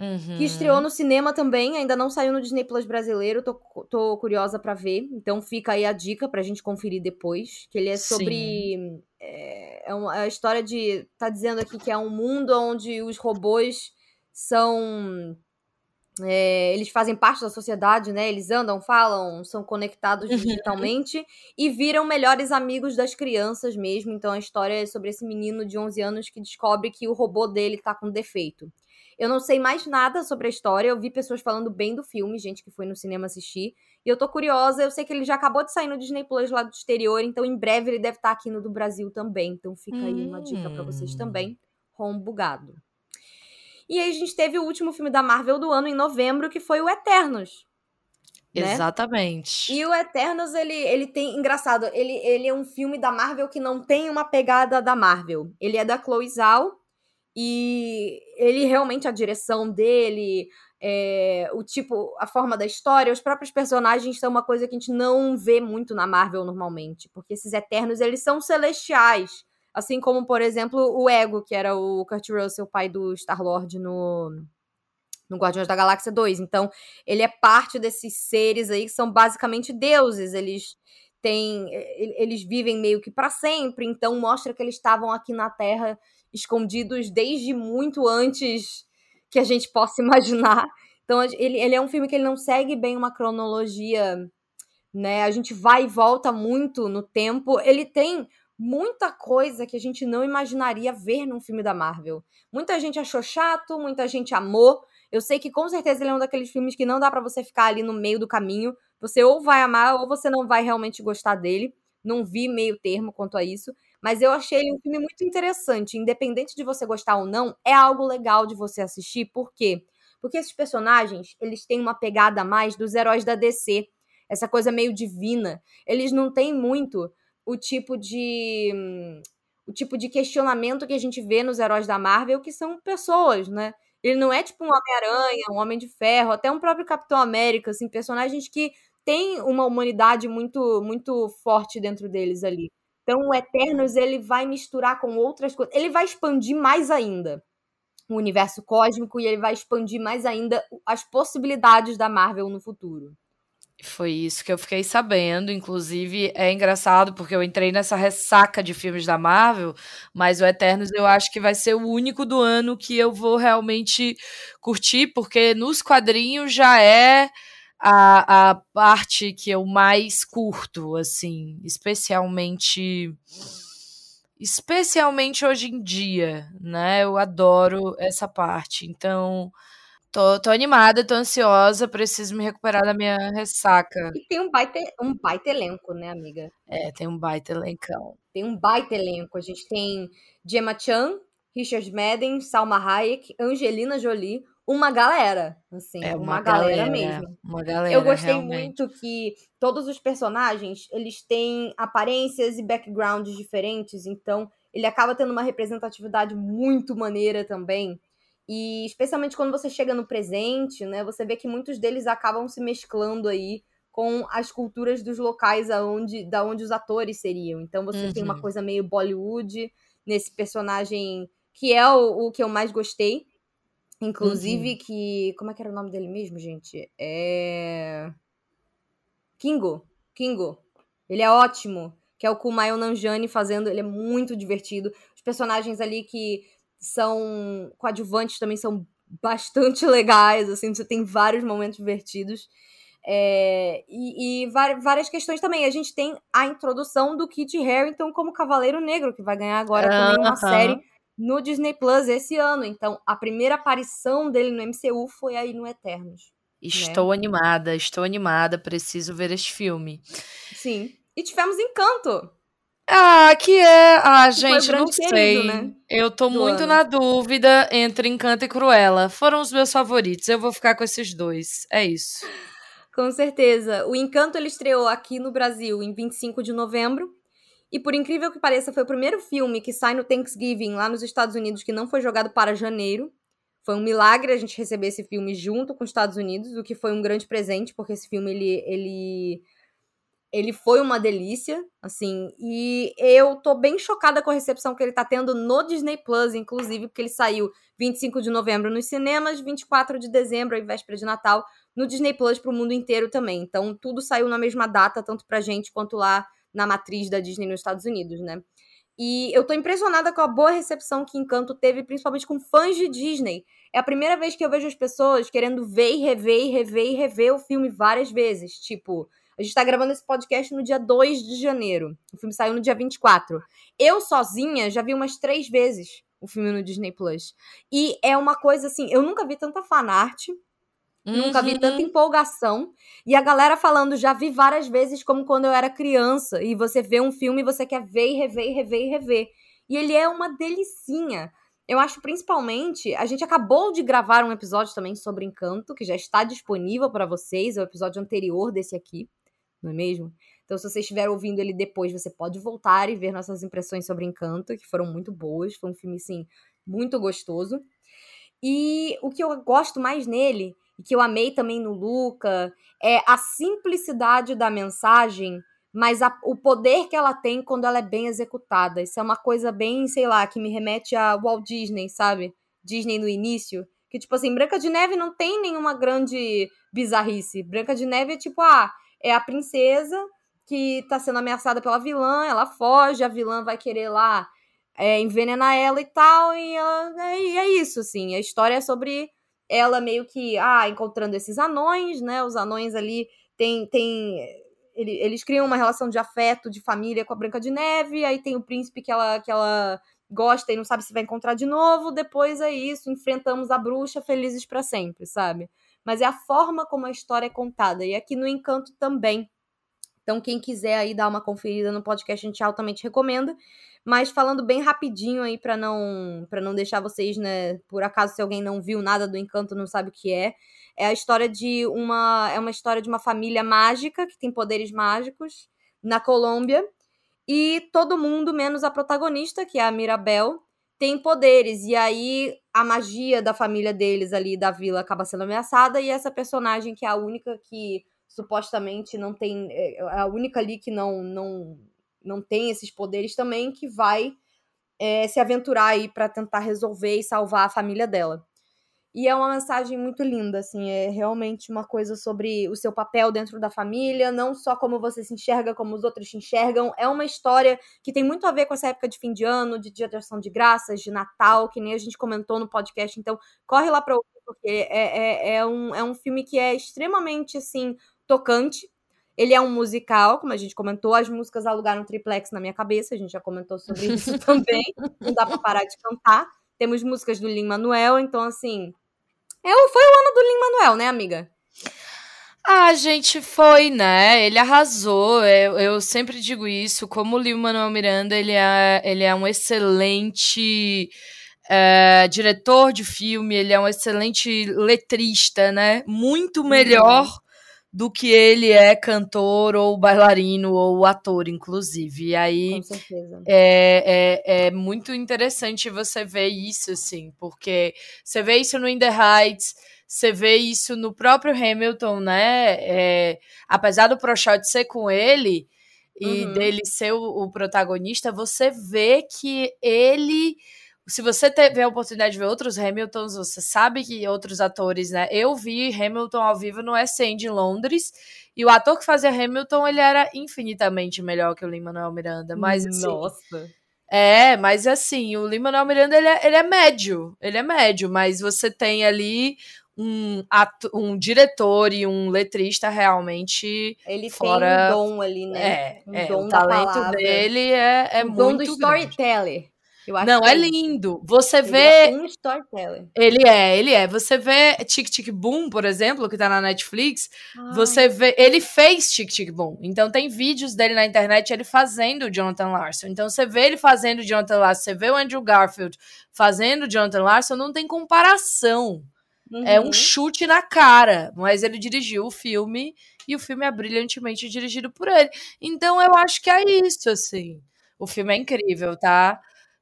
B: Uhum.
C: que estreou no cinema também, ainda não saiu no Disney Plus brasileiro, tô, tô curiosa pra ver. Então fica aí a dica pra gente conferir depois, que ele é sobre... É, é, uma, é a história de... Tá dizendo aqui que é um mundo onde os robôs são... é, eles fazem parte da sociedade, né? Eles andam, falam, são conectados
B: Uhum.
C: digitalmente e viram melhores amigos das crianças mesmo. Então a história é sobre esse menino de 11 anos que descobre que o robô dele tá com defeito. Eu não sei mais nada sobre a história. Eu vi pessoas falando bem do filme, gente que foi no cinema assistir. E eu tô curiosa. Eu sei que ele já acabou de sair no Disney Plus lá do exterior, então em breve ele deve estar aqui no do Brasil também. Então fica aí uma dica pra vocês
B: Hum.
C: também. Home bugado. E aí a gente teve o último filme da Marvel do ano em novembro, que foi o Eternos. né?
B: Exatamente.
C: E o Eternos, ele, ele tem. Engraçado, ele, ele é um filme da Marvel que não tem uma pegada da Marvel. Ele é da Chloe Zhao. E ele realmente, a direção dele, é, o tipo, a forma da história, os próprios personagens são uma coisa que a gente não vê muito na Marvel normalmente. Porque esses Eternos, eles são celestiais. Assim como, por exemplo, o Ego, que era o Kurt Russell, pai do Star-Lord no, no Guardiões da Galáxia 2. Então, ele é parte desses seres aí que são basicamente deuses. Eles têm. Eles vivem meio que para sempre. Então, mostra que eles estavam aqui na Terra escondidos desde muito antes que a gente possa imaginar. Então, ele, ele é um filme que ele não segue bem uma cronologia, né? A gente vai e volta muito no tempo. Ele tem muita coisa que a gente não imaginaria ver num filme da Marvel. Muita gente achou chato, muita gente amou. Eu sei que com certeza ele é um daqueles filmes que não dá pra você ficar ali no meio do caminho. Você ou vai amar ou você não vai realmente gostar dele. Não vi meio termo quanto a isso. Mas eu achei ele um filme muito interessante. Independente de você gostar ou não, é algo legal de você assistir. Por quê? Porque esses personagens, eles têm uma pegada mais dos heróis da DC. Essa coisa meio divina. Eles não têm muito o tipo de o tipo de questionamento que a gente vê nos heróis da Marvel, que são pessoas, né? Ele não é tipo um Homem-Aranha, um Homem de Ferro, até um próprio Capitão América, assim, personagens que têm uma humanidade muito muito forte dentro deles ali. Então, o Eternos ele vai misturar com outras coisas, ele vai expandir mais ainda o universo cósmico e ele vai expandir mais ainda as possibilidades da Marvel no futuro.
B: Foi isso que eu fiquei sabendo. Inclusive, é engraçado porque eu entrei nessa ressaca de filmes da Marvel, mas o Eternos eu acho que vai ser o único do ano que eu vou realmente curtir, porque nos quadrinhos já é a, a parte que eu mais curto, assim, especialmente. Especialmente hoje em dia, né? Eu adoro essa parte. Então, Tô, tô animada, tô ansiosa, preciso me recuperar da minha ressaca.
C: E tem um baita, um baita elenco, né, amiga?
B: É, tem um baita elencão.
C: Tem um baita elenco. A gente tem Gemma Chan, Richard Madden, Salma Hayek, Angelina Jolie, uma galera, assim,
B: É
C: uma,
B: uma
C: galera,
B: galera,
C: mesmo.
B: uma galera.
C: Eu gostei
B: realmente.
C: muito que todos os personagens, eles têm aparências e backgrounds diferentes, então ele acaba tendo uma representatividade muito maneira também. E especialmente quando você chega no presente, né, você vê que muitos deles acabam se mesclando aí com as culturas dos locais aonde, da onde os atores seriam. Então você tem uma
B: Uhum.
C: coisa meio Bollywood nesse personagem que é o, o que eu mais gostei. Inclusive, que. Como é que era o nome dele mesmo, gente? É. Kingo. Kingo. Ele é ótimo. Que é o Kumail Nanjiani fazendo. Ele é muito divertido. Os personagens ali que são coadjuvantes também são bastante legais. Assim, você tem vários momentos divertidos. É, e, e várias questões também. A gente tem a introdução do Kit Harington como Cavaleiro Negro, que vai ganhar agora também uma série no Disney Plus esse ano. Então, a primeira aparição dele no MCU foi aí no Eternos.
B: Estou animada, estou animada, preciso ver este filme.
C: Sim. E tivemos Encanto.
B: Ah, que é. Ah,
C: Que foi o
B: gente, não
C: grande querido,
B: sei.
C: né,
B: Eu tô
C: do
B: muito
C: ano.
B: na dúvida entre Encanto e Cruella. Foram os meus favoritos. Eu vou ficar com esses dois. É isso.
C: Com certeza. O Encanto ele estreou aqui no Brasil em 25 de novembro. E por incrível que pareça, foi o primeiro filme que sai no Thanksgiving lá nos Estados Unidos que não foi jogado para janeiro. Foi um milagre a gente receber esse filme junto com os Estados Unidos, o que foi um grande presente, porque esse filme ele, ele, ele foi uma delícia, assim. E eu tô bem chocada com a recepção que ele tá tendo no Disney Plus, inclusive, porque ele saiu 25 de novembro nos cinemas, 24 de dezembro, em véspera de Natal, no Disney Plus pro mundo inteiro também. Então, tudo saiu na mesma data, tanto pra gente quanto lá na matriz da Disney nos Estados Unidos, né? E eu tô impressionada com a boa recepção que Encanto teve, principalmente com fãs de Disney. É a primeira vez que eu vejo as pessoas querendo ver e rever e rever e rever o filme várias vezes. Tipo, a gente tá gravando esse podcast no dia 2 de janeiro. O filme saiu no dia 24. Eu sozinha já vi umas três vezes o filme no Disney Plus. E é uma coisa assim, eu nunca vi tanta fanart, Nunca vi
B: Uhum.
C: tanta empolgação. E a galera falando, já vi várias vezes como quando eu era criança. E você vê um filme e você quer ver e rever e rever e rever. E ele é uma delicinha. Eu acho principalmente. A gente acabou de gravar um episódio também sobre Encanto, que já está disponível para vocês. É o episódio anterior desse aqui, não é mesmo? Então, se você estiver ouvindo ele depois, você pode voltar e ver nossas impressões sobre Encanto, que foram muito boas. Foi um filme, assim, muito gostoso. E o que eu gosto mais nele, e que eu amei também no Luca, é a simplicidade da mensagem, mas a- o poder que ela tem quando ela é bem executada. Isso é uma coisa bem, sei lá, que me remete a Walt Disney, sabe? Disney no início. Que, tipo assim, Branca de Neve não tem nenhuma grande bizarrice. Branca de Neve é tipo, ah, é a princesa que tá sendo ameaçada pela vilã, ela foge, a vilã vai querer lá é, envenenar ela e tal, e, ela, e é isso, assim. A história é sobre ela meio que, ah, encontrando esses anões, né? Os anões ali tem, tem ele- eles criam uma relação de afeto, de família com a Branca de Neve, aí tem o príncipe que ela, que ela gosta e não sabe se vai encontrar de novo, depois é isso, enfrentamos a bruxa felizes pra sempre, sabe? Mas é a forma como a história é contada, e aqui no Encanto também. Então, quem quiser aí dar uma conferida no podcast, a gente altamente recomenda. Mas falando bem rapidinho aí para não para não deixar vocês, né, por acaso se alguém não viu nada do Encanto, não sabe o que é, é a história de uma é uma história de uma família mágica que tem poderes mágicos na Colômbia e todo mundo menos a protagonista, que é a Mirabel, tem poderes e aí a magia da família deles ali da vila acaba sendo ameaçada e essa personagem que é a única que supostamente não tem é a única ali que não não não tem esses poderes também que vai é, se aventurar aí para tentar resolver e salvar a família dela. E é uma mensagem muito linda, assim, é realmente uma coisa sobre o seu papel dentro da família, não só como você se enxerga, como os outros te enxergam. É uma história que tem muito a ver com essa época de fim de ano, de dia de ação de graças, de Natal, que nem a gente comentou no podcast. Então, corre lá para ouvir, porque é, é, é, um, é um filme que é extremamente, assim, tocante. Ele é um musical, como a gente comentou, as músicas alugaram triplex na minha cabeça, a gente já comentou sobre isso também. Não dá pra parar de cantar. Temos músicas do Lin-Manuel, então assim, é, foi o ano do Lin-Manuel, né, amiga?
B: Ah, gente, foi, né? Ele arrasou. Eu, eu sempre digo isso. Como o Lin-Manuel Miranda, ele é, ele é um excelente é, diretor de filme, ele é um excelente letrista, né? Muito melhor uhum. Do que ele é cantor ou bailarino ou ator, inclusive. E aí. É, é, é muito interessante você ver isso, assim, porque você vê isso no In the Heights. Você vê isso no próprio Hamilton, né? É, apesar do Proshot ser com ele e uhum. dele ser o, o protagonista, você vê que ele se você tiver a oportunidade de ver outros Hamiltons, você sabe que outros atores, né? Eu vi Hamilton ao vivo no West End em Londres, e o ator que fazia Hamilton, ele era infinitamente melhor que o Lin-Manuel Miranda, mas assim,
C: Nossa.
B: É, mas assim, o Lin-Manuel Miranda, ele é, ele é médio, ele é médio, mas você tem ali um, ato, um diretor e um letrista realmente
C: ele
B: fora...
C: tem um dom ali, né?
B: É,
C: um
B: é
C: dom
B: o talento dele é, é
C: o
B: muito
C: dom do
B: grande.
C: storyteller.
B: Não, é,
C: é
B: lindo. Você
C: ele
B: vê.
C: É um storyteller.
B: Ele é, ele é. Você vê Tic Tic Boom, por exemplo, que tá na Netflix.
C: Ai.
B: Você vê. Ele fez Tic Tic Boom. Então tem vídeos dele na internet ele fazendo o Jonathan Larson. Então você vê ele fazendo o Jonathan Larson, você vê o Andrew Garfield fazendo o Jonathan Larson, não tem comparação.
C: Uhum.
B: É um chute na cara. Mas ele dirigiu o filme e o filme é brilhantemente dirigido por ele. Então eu acho que é isso, assim. O filme é incrível, tá?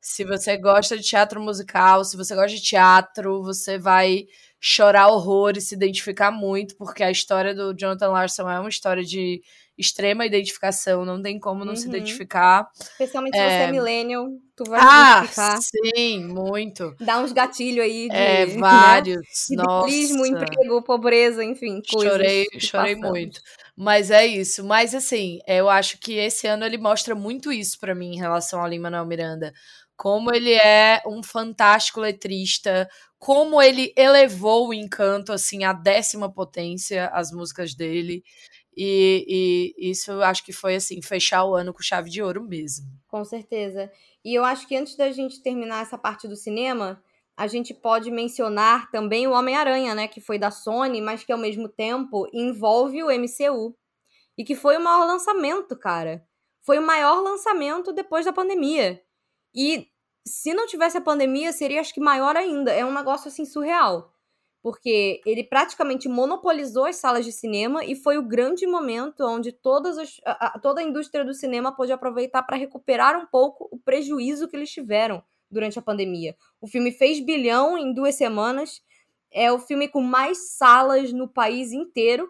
B: Se você gosta de teatro musical, se você gosta de teatro, você vai chorar horror e se identificar muito, porque a história do Jonathan Larson é uma história de extrema identificação, não tem como não
C: Uhum.
B: se identificar.
C: Especialmente se você
B: É.
C: é millennial, tu vai
B: Ah,
C: identificar.
B: sim, muito.
C: Dá uns gatilhos aí de
B: É,
C: né?
B: vários.
C: Idealismo,
B: Nossa.
C: emprego, pobreza, enfim, coisas.
B: Chorei, chorei
C: passamos.
B: muito. Mas é isso. Mas assim, eu acho que esse ano ele mostra muito isso pra mim em relação ao Lin-Manuel Miranda. Como ele é um fantástico letrista, como ele elevou o encanto assim à décima potência as músicas dele. E, e isso eu acho que foi assim, fechar o ano com chave de ouro mesmo.
C: Com certeza. E eu acho que antes da gente terminar essa parte do cinema, a gente pode mencionar também o Homem-Aranha, né? Que foi da Sony, mas que ao mesmo tempo envolve o MCU. E que foi o maior lançamento, cara. Foi o maior lançamento depois da pandemia. E se não tivesse a pandemia, seria acho que maior ainda. É um negócio assim surreal. Porque ele praticamente monopolizou as salas de cinema e foi o grande momento onde todas as, a, a, toda a indústria do cinema pôde aproveitar para recuperar um pouco o prejuízo que eles tiveram durante a pandemia. O filme fez bilhão em duas semanas. É o filme com mais salas no país inteiro.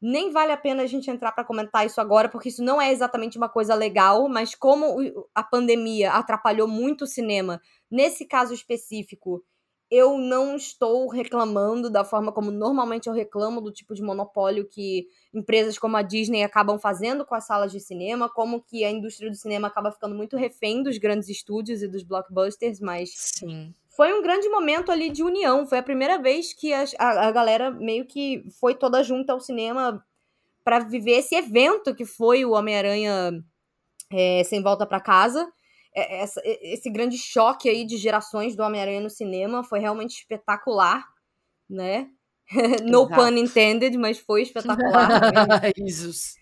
C: Nem vale a pena a gente entrar para comentar isso agora, porque isso não é exatamente uma coisa legal, mas como a pandemia atrapalhou muito o cinema, nesse caso específico, eu não estou reclamando da forma como normalmente eu reclamo do tipo de monopólio que empresas como a Disney acabam fazendo com as salas de cinema, como que a indústria do cinema acaba ficando muito refém dos grandes estúdios e dos blockbusters, mas
B: Sim.
C: Foi um grande momento ali de união. Foi a primeira vez que a, a, a galera meio que foi toda junta ao cinema para viver esse evento que foi o Homem-Aranha é, Sem Volta para Casa. É, essa, esse grande choque aí de gerações do Homem-Aranha no cinema foi realmente espetacular, né? no
B: Exato.
C: pun intended, mas foi espetacular.
B: Jesus.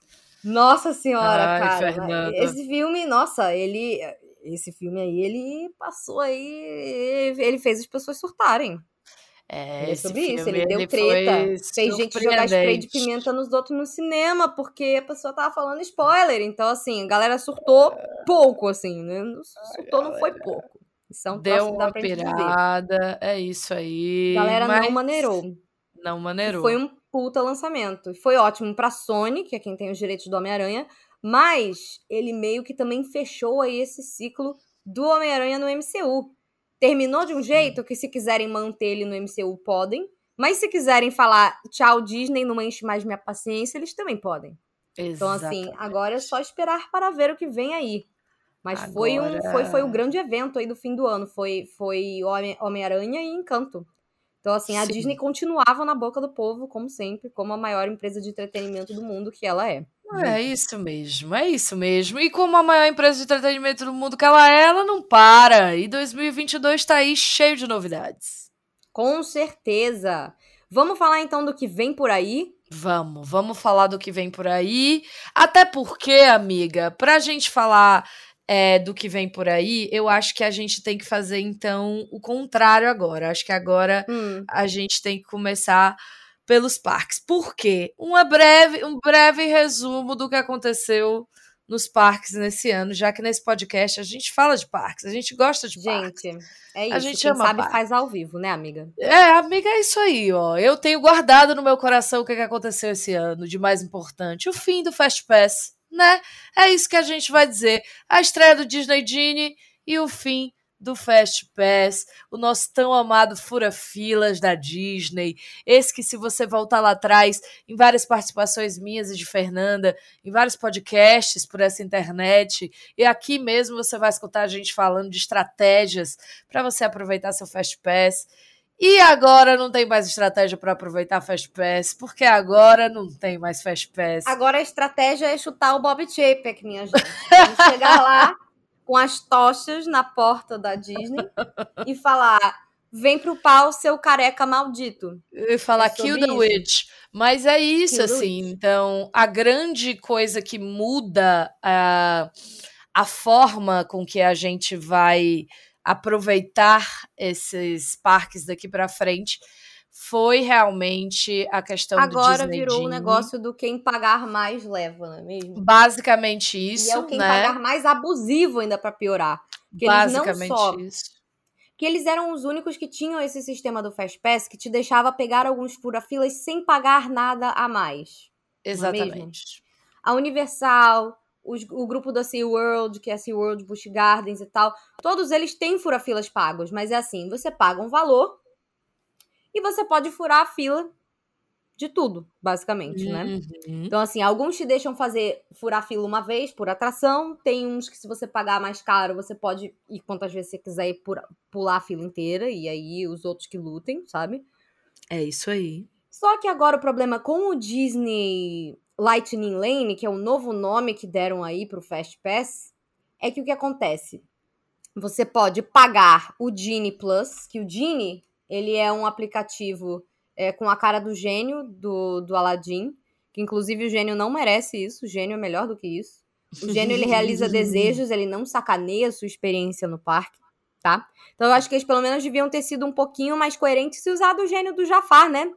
C: Nossa senhora,
B: Ai,
C: cara.
B: Fernanda.
C: Esse filme, nossa, ele. Esse filme aí, ele passou aí. Ele fez as pessoas surtarem.
B: É,
C: É
B: esse
C: sobre isso, ele deu treta. Fez gente jogar spray de pimenta nos outros no cinema, porque a pessoa tava falando spoiler. Então, assim, a galera surtou pouco, assim, né? Surtou não foi pouco. Isso é um
B: Deu uma pirada, é isso aí.
C: A galera
B: mas
C: não maneirou.
B: Não
C: E
B: maneirou.
C: Foi um puta lançamento. E Foi ótimo pra Sony, que é quem tem os direitos do Homem-Aranha, mas ele meio que também fechou aí esse ciclo do Homem-Aranha no MCU. Terminou de um jeito que se quiserem manter ele no MCU podem, mas se quiserem falar tchau Disney, não enche mais minha paciência, eles também podem. Então assim,
B: Exatamente.
C: agora é só esperar para ver o que vem aí. Mas foi um
B: Agora-
C: foi, foi o grande evento aí do fim do ano, foi foi Homem- Homem-Aranha e Encanto. Então assim, a
B: Sim.
C: Disney continuava na boca do povo, como sempre, como a maior empresa de entretenimento do mundo que ela é.
B: É isso mesmo, é isso mesmo. E como a maior empresa de entretenimento do mundo que ela é, ela não para. E 2022 tá aí cheio de novidades.
C: Com certeza. Vamos falar então do que vem por aí?
B: Vamos, vamos falar do que vem por aí. Até porque, amiga, pra gente falar é, do que vem por aí, eu acho que a gente tem que fazer, então, o contrário agora. Acho que agora
C: Hum.
B: a gente tem que começar pelos parques. Por quê? Uma breve, um breve resumo do que aconteceu nos parques nesse ano, já que nesse podcast a gente fala de parques, a gente gosta de parques.
C: Gente, é isso.
B: A gente
C: Quem
B: ama
C: sabe
B: parque.
C: faz ao vivo, né, amiga?
B: É, amiga, é isso aí, ó. Eu tenho guardado no meu coração o que, que aconteceu esse ano de mais importante. O fim do Fast Pass, né? É isso que a gente vai dizer. A estreia do Disney Genie e o fim do Fast Pass, o nosso tão amado fura-filas da Disney. Esse que, se você voltar lá atrás, em várias participações minhas e de Fernanda, em vários podcasts por essa internet, e aqui mesmo você vai escutar a gente falando de estratégias para você aproveitar seu Fast Pass. E agora não tem mais estratégia para aproveitar Fast Pass, porque agora não tem mais Fast Pass.
C: Agora a estratégia é chutar o Bob Chapek, minha gente. Chegar lá com as tochas na porta da Disney e falar: vem pro pau, seu careca maldito.
B: e falar
C: É
B: Kill the
C: isso.
B: Witch. Mas é isso,
C: Kill
B: assim. Então, a grande coisa que muda a, a forma com que a gente vai aproveitar esses parques daqui para frente foi realmente a questão do
C: Agora
B: Disney
C: virou o
B: Genie.
C: negócio do quem pagar mais leva, não é mesmo?
B: Basicamente isso,
C: e é o quem
B: né?
C: pagar mais abusivo ainda pra piorar.
B: Basicamente
C: só
B: isso.
C: que eles eram os únicos que tinham esse sistema do Fast Pass que te deixava pegar alguns fura-filas sem pagar nada a mais. é?
B: Exatamente.
C: A Universal, os- o grupo da SeaWorld, que é a SeaWorld Busch Gardens e tal, todos eles têm fura-filas pagos, mas é assim, você paga um valor e você pode furar a fila de tudo, basicamente, né?
B: Uhum.
C: Então, assim, alguns te deixam fazer furar fila uma vez por atração. Tem uns que, se você pagar mais caro, você pode ir quantas vezes você quiser ir por- pular a fila inteira. E aí os outros que lutem, sabe?
B: É isso aí.
C: Só que agora o problema com o Disney Lightning Lane, que é o novo nome que deram aí pro Fast Pass, é que o que acontece? Você pode pagar o Genie Plus, que o Genie, ele é um aplicativo é, com a cara do gênio do, do Aladdin, que inclusive o gênio não merece isso, o gênio é melhor do que isso. O gênio, ele realiza desejos, ele não sacaneia sua experiência no parque, tá? Então eu acho que eles pelo menos deviam ter sido um pouquinho mais coerentes se usado o gênio do Jafar, né?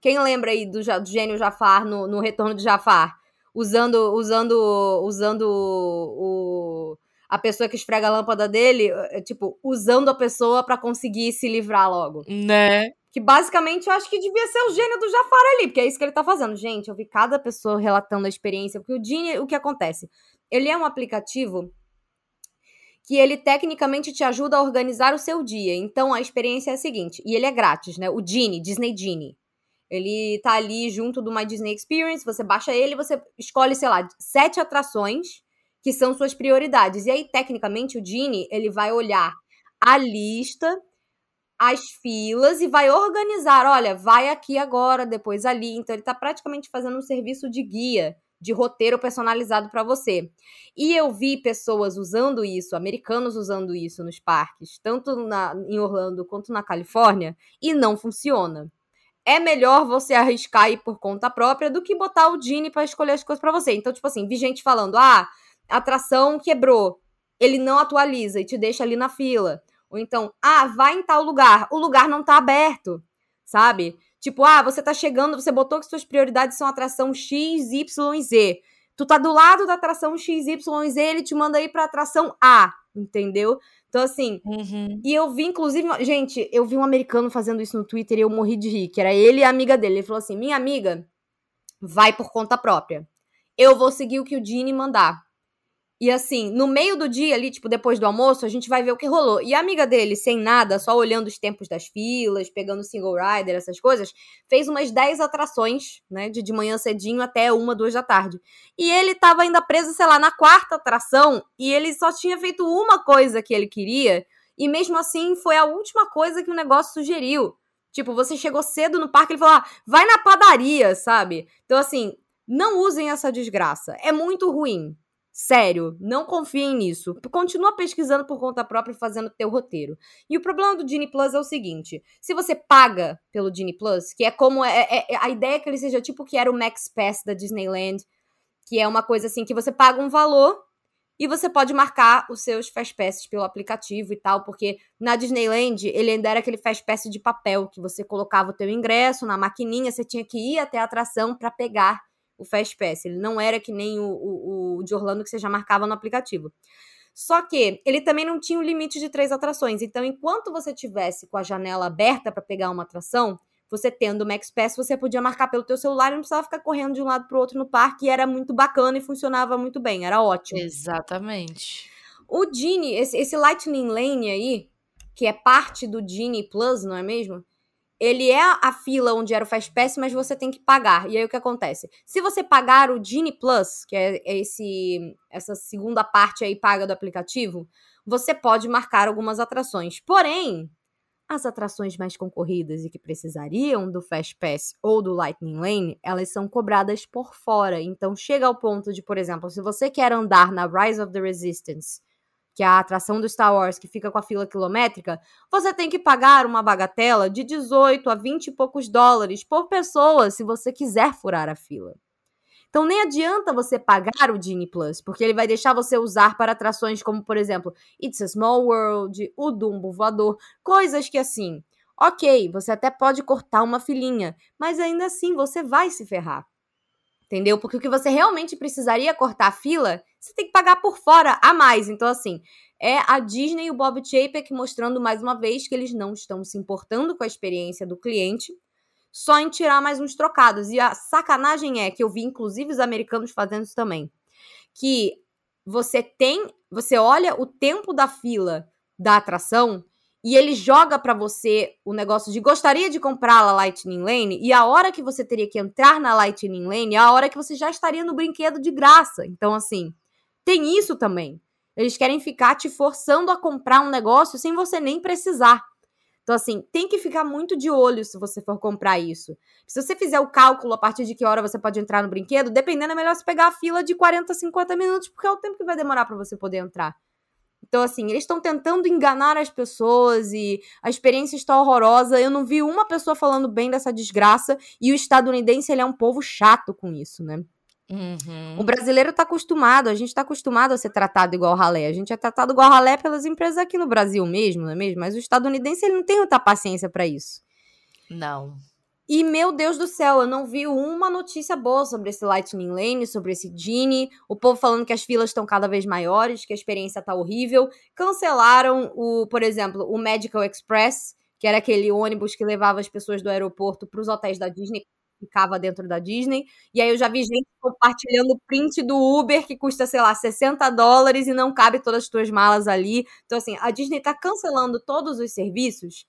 C: Quem lembra aí do, do gênio Jafar no, no Retorno de Jafar? Usando, usando, usando o, a pessoa que esfrega a lâmpada dele, é, tipo, usando a pessoa pra conseguir se livrar logo.
B: Né?
C: Que basicamente eu acho que devia ser o gênio do Jafar ali, porque é isso que ele tá fazendo. Gente, eu vi cada pessoa relatando a experiência, porque o Genie, o que acontece? Ele é um aplicativo que ele tecnicamente te ajuda a organizar o seu dia. Então a experiência é a seguinte, e ele é grátis, né? O Genie, Disney Genie. Ele tá ali junto do My Disney Experience, você baixa ele, você escolhe, sei lá, sete atrações que são suas prioridades. E aí, tecnicamente, o Genie, ele vai olhar a lista as filas e vai organizar. Olha, vai aqui agora, depois ali. Então, ele tá praticamente fazendo um serviço de guia, de roteiro personalizado para você. E eu vi pessoas usando isso, americanos usando isso nos parques, tanto na, em Orlando quanto na Califórnia, e não funciona. É melhor você arriscar ir por conta própria do que botar o Genie para escolher as coisas para você. Então, tipo assim, vi gente falando: ah, a atração quebrou. Ele não atualiza e te deixa ali na fila. Ou então, ah, vai em tal lugar. O lugar não tá aberto, sabe? Tipo, ah, você tá chegando, você botou que suas prioridades são atração X, Y e Z. Tu tá do lado da atração X, Y e Z, ele te manda ir pra atração A, entendeu? Então, assim,
B: Uhum.
C: e eu vi, inclusive, gente, eu vi um americano fazendo isso no Twitter e eu morri de rir, que era ele e a amiga dele. Ele falou assim: minha amiga vai por conta própria. Eu vou seguir o que o Genie mandar. E assim, no meio do dia ali, tipo, depois do almoço, a gente vai ver o que rolou. E a amiga dele, sem nada, só olhando os tempos das filas, pegando single rider, essas coisas, fez umas 10 atrações, né, de, de manhã cedinho até uma, duas da tarde. E ele tava ainda preso, sei lá, na quarta atração, e ele só tinha feito uma coisa que ele queria, e mesmo assim foi a última coisa que o negócio sugeriu. Tipo, você chegou cedo no parque, ele falou, ah, vai na padaria, sabe? Então, assim, não usem essa desgraça. É muito ruim. Sério, não confiem nisso. Continua pesquisando por conta própria e fazendo teu roteiro. E o problema do Genie Plus é o seguinte: se você paga pelo Genie Plus, que é como. É, é- é- a ideia é que ele seja tipo que era o Max Pass da Disneyland, que é uma coisa assim que você paga um valor E você pode marcar os seus Fastpasses pelo aplicativo e tal, porque na Disneyland ele ainda era aquele Fastpass de papel, que você colocava o teu ingresso na maquininha, você tinha que ir até a atração para pegar o Fastpass. Ele não era que nem o, o, o de Orlando que você já marcava no aplicativo. Só que ele também não tinha o um limite de três atrações. Então, enquanto você tivesse com a janela aberta para pegar uma atração, você tendo o Max Pass, você podia marcar pelo teu celular e não precisava ficar correndo de um lado para o outro no parque. E era muito bacana e funcionava muito bem, era ótimo.
B: Exatamente.
C: O Genie, esse, esse Lightning Lane aí, que é parte do Genie Plus, não é mesmo? Ele é a fila onde era o Fast Pass, mas você tem que pagar. E aí o que acontece? Se você pagar o Genie Plus, que é esse essa segunda parte aí paga do aplicativo, você pode marcar algumas atrações. Porém, as atrações mais concorridas e que precisariam do Fast Pass ou do Lightning Lane, elas são cobradas por fora. Então chega ao ponto de, por exemplo, se você quer andar na Rise of the Resistance, que é a atração do Star Wars que fica com a fila quilométrica, você tem que pagar uma bagatela de 18 a 20 e poucos dólares por pessoa se você quiser furar a fila. Então nem adianta você pagar o Genie Plus, porque ele vai deixar você usar para atrações como, por exemplo, It's a Small World, o Dumbo voador, coisas que assim, ok, você até pode cortar uma filinha, mas ainda assim você vai se ferrar. Entendeu? Porque o que você realmente precisaria cortar a fila, você tem que pagar por fora a mais. Então, assim, é a Disney e o Bob Chapek mostrando mais uma vez que eles não estão se importando com a experiência do cliente só em tirar mais uns trocados. E a sacanagem é que eu vi, inclusive, os americanos fazendo isso também. Que você tem, você olha o tempo da fila da atração e ele joga para você o negócio de gostaria de comprar a Lightning Lane e a hora que você teria que entrar na Lightning Lane é a hora que você já estaria no brinquedo de graça. Então, assim, tem isso também. Eles querem ficar te forçando a comprar um negócio sem você nem precisar. Então, assim, tem que ficar muito de olho se você for comprar isso. Se você fizer o cálculo a partir de que hora você pode entrar no brinquedo, dependendo, é melhor você pegar a fila de 40, 50 minutos, porque é o tempo que vai demorar para você poder entrar. Então, assim, eles estão tentando enganar as pessoas e a experiência está horrorosa. Eu não vi uma pessoa falando bem dessa desgraça e o estadunidense, ele é um povo chato com isso, né?
B: Uhum.
C: O brasileiro está acostumado, a gente está acostumado a ser tratado igual ralé. A gente é tratado igual ralé pelas empresas aqui no Brasil mesmo, não é mesmo? Mas o estadunidense ele não tem muita paciência para isso.
B: Não.
C: E meu Deus do céu, eu não vi uma notícia boa sobre esse Lightning Lane, sobre esse Genie. O povo falando que as filas estão cada vez maiores, que a experiência tá horrível. Cancelaram o, por exemplo, o Medical Express, que era aquele ônibus que levava as pessoas do aeroporto para os hotéis da Disney ficava dentro da Disney. E aí eu já vi gente compartilhando print do Uber que custa, sei lá, 60 dólares e não cabe todas as tuas malas ali. Então, assim, a Disney tá cancelando todos os serviços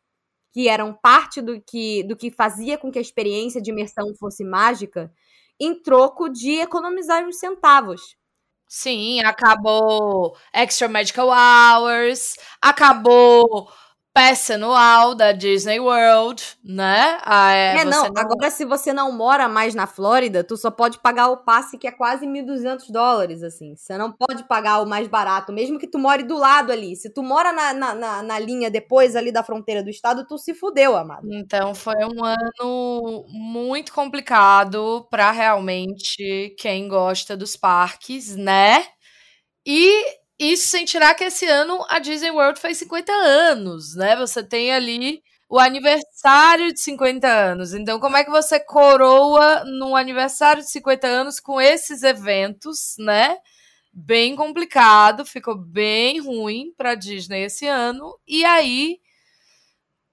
C: que eram parte do que, do que fazia com que a experiência de imersão fosse mágica, em troco de economizar uns centavos.
B: Sim, acabou Extra Medical Hours, acabou pass anual da Disney World, né?
C: Ah, é, é não, não, agora se você não mora mais na Flórida, tu só pode pagar o passe que é quase 1.200 dólares, assim. Você não pode pagar o mais barato, mesmo que tu more do lado ali. Se tu mora na, na, na, na linha depois ali da fronteira do estado, tu se fudeu, amado.
B: Então foi um ano muito complicado para realmente quem gosta dos parques, né? E isso sem tirar que esse ano a Disney World fez 50 anos, né? Você tem ali o aniversário de 50 anos. Então, como é que você coroa no aniversário de 50 anos com esses eventos, né? Bem complicado, ficou bem ruim para Disney esse ano. E aí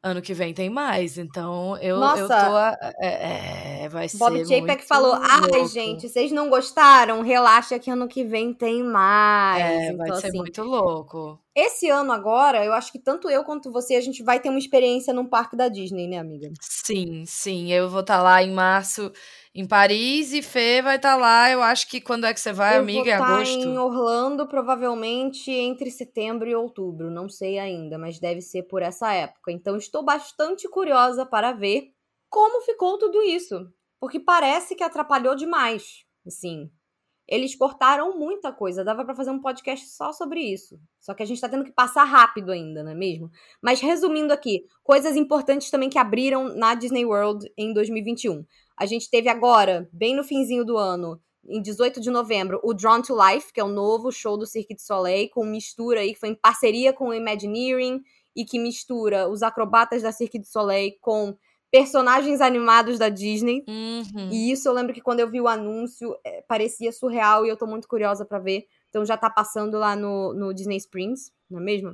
B: Ano que vem tem mais, então eu, Nossa, eu tô. É, é, vai
C: Bob
B: ser.
C: Bob Chapek falou: ai, gente, vocês não gostaram? Relaxa que ano que vem tem mais.
B: É,
C: então,
B: vai ser
C: assim,
B: muito louco.
C: Esse ano agora, eu acho que tanto eu quanto você, a gente vai ter uma experiência num parque da Disney, né, amiga?
B: Sim, sim. Eu vou estar tá lá em março em Paris e Fê vai estar tá lá. Eu acho que quando é que você vai,
C: eu
B: amiga?
C: Vou
B: tá agosto?
C: em Orlando, provavelmente entre setembro e outubro. Não sei ainda, mas deve ser por essa época. Então estou bastante curiosa para ver como ficou tudo isso. Porque parece que atrapalhou demais. Assim, eles cortaram muita coisa. Dava para fazer um podcast só sobre isso. Só que a gente tá tendo que passar rápido ainda, não é mesmo? Mas resumindo aqui, coisas importantes também que abriram na Disney World em 2021. A gente teve agora, bem no finzinho do ano, em 18 de novembro, o Drawn to Life, que é o novo show do Cirque du Soleil, com mistura aí, que foi em parceria com o Imagineering e que mistura os acrobatas da Cirque du Soleil com personagens animados da Disney.
B: Uhum.
C: E isso eu lembro que quando eu vi o anúncio, é, parecia surreal e eu tô muito curiosa para ver. Então já tá passando lá no, no Disney Springs, não é mesmo?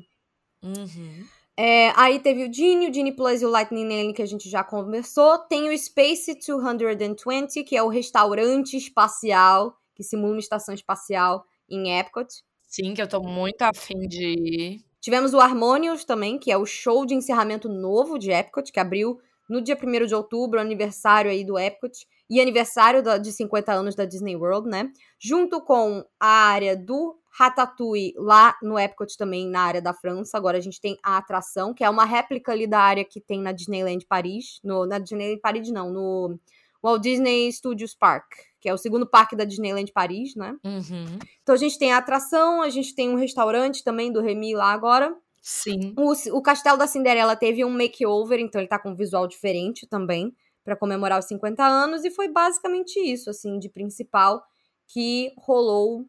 B: Uhum.
C: É, aí teve o Genie, o Genie Plus e o Lightning Lane que a gente já conversou. Tem o Space 220, que é o restaurante espacial, que simula uma estação espacial em Epcot.
B: Sim, que eu tô muito afim de ir.
C: Tivemos o Harmonious também, que é o show de encerramento novo de Epcot, que abriu no dia 1 de outubro, aniversário aí do Epcot, e aniversário da, de 50 anos da Disney World, né? Junto com a área do Ratatouille lá no Epcot também, na área da França. Agora a gente tem a atração, que é uma réplica ali da área que tem na Disneyland Paris. No, na Disneyland Paris, não, no Walt Disney Studios Park, que é o segundo parque da Disneyland Paris, né?
B: Uhum.
C: Então a gente tem a atração, a gente tem um restaurante também do Remy lá agora.
B: Sim.
C: O, o Castelo da Cinderela teve um makeover, então ele tá com um visual diferente também, para comemorar os 50 anos, e foi basicamente isso, assim, de principal que rolou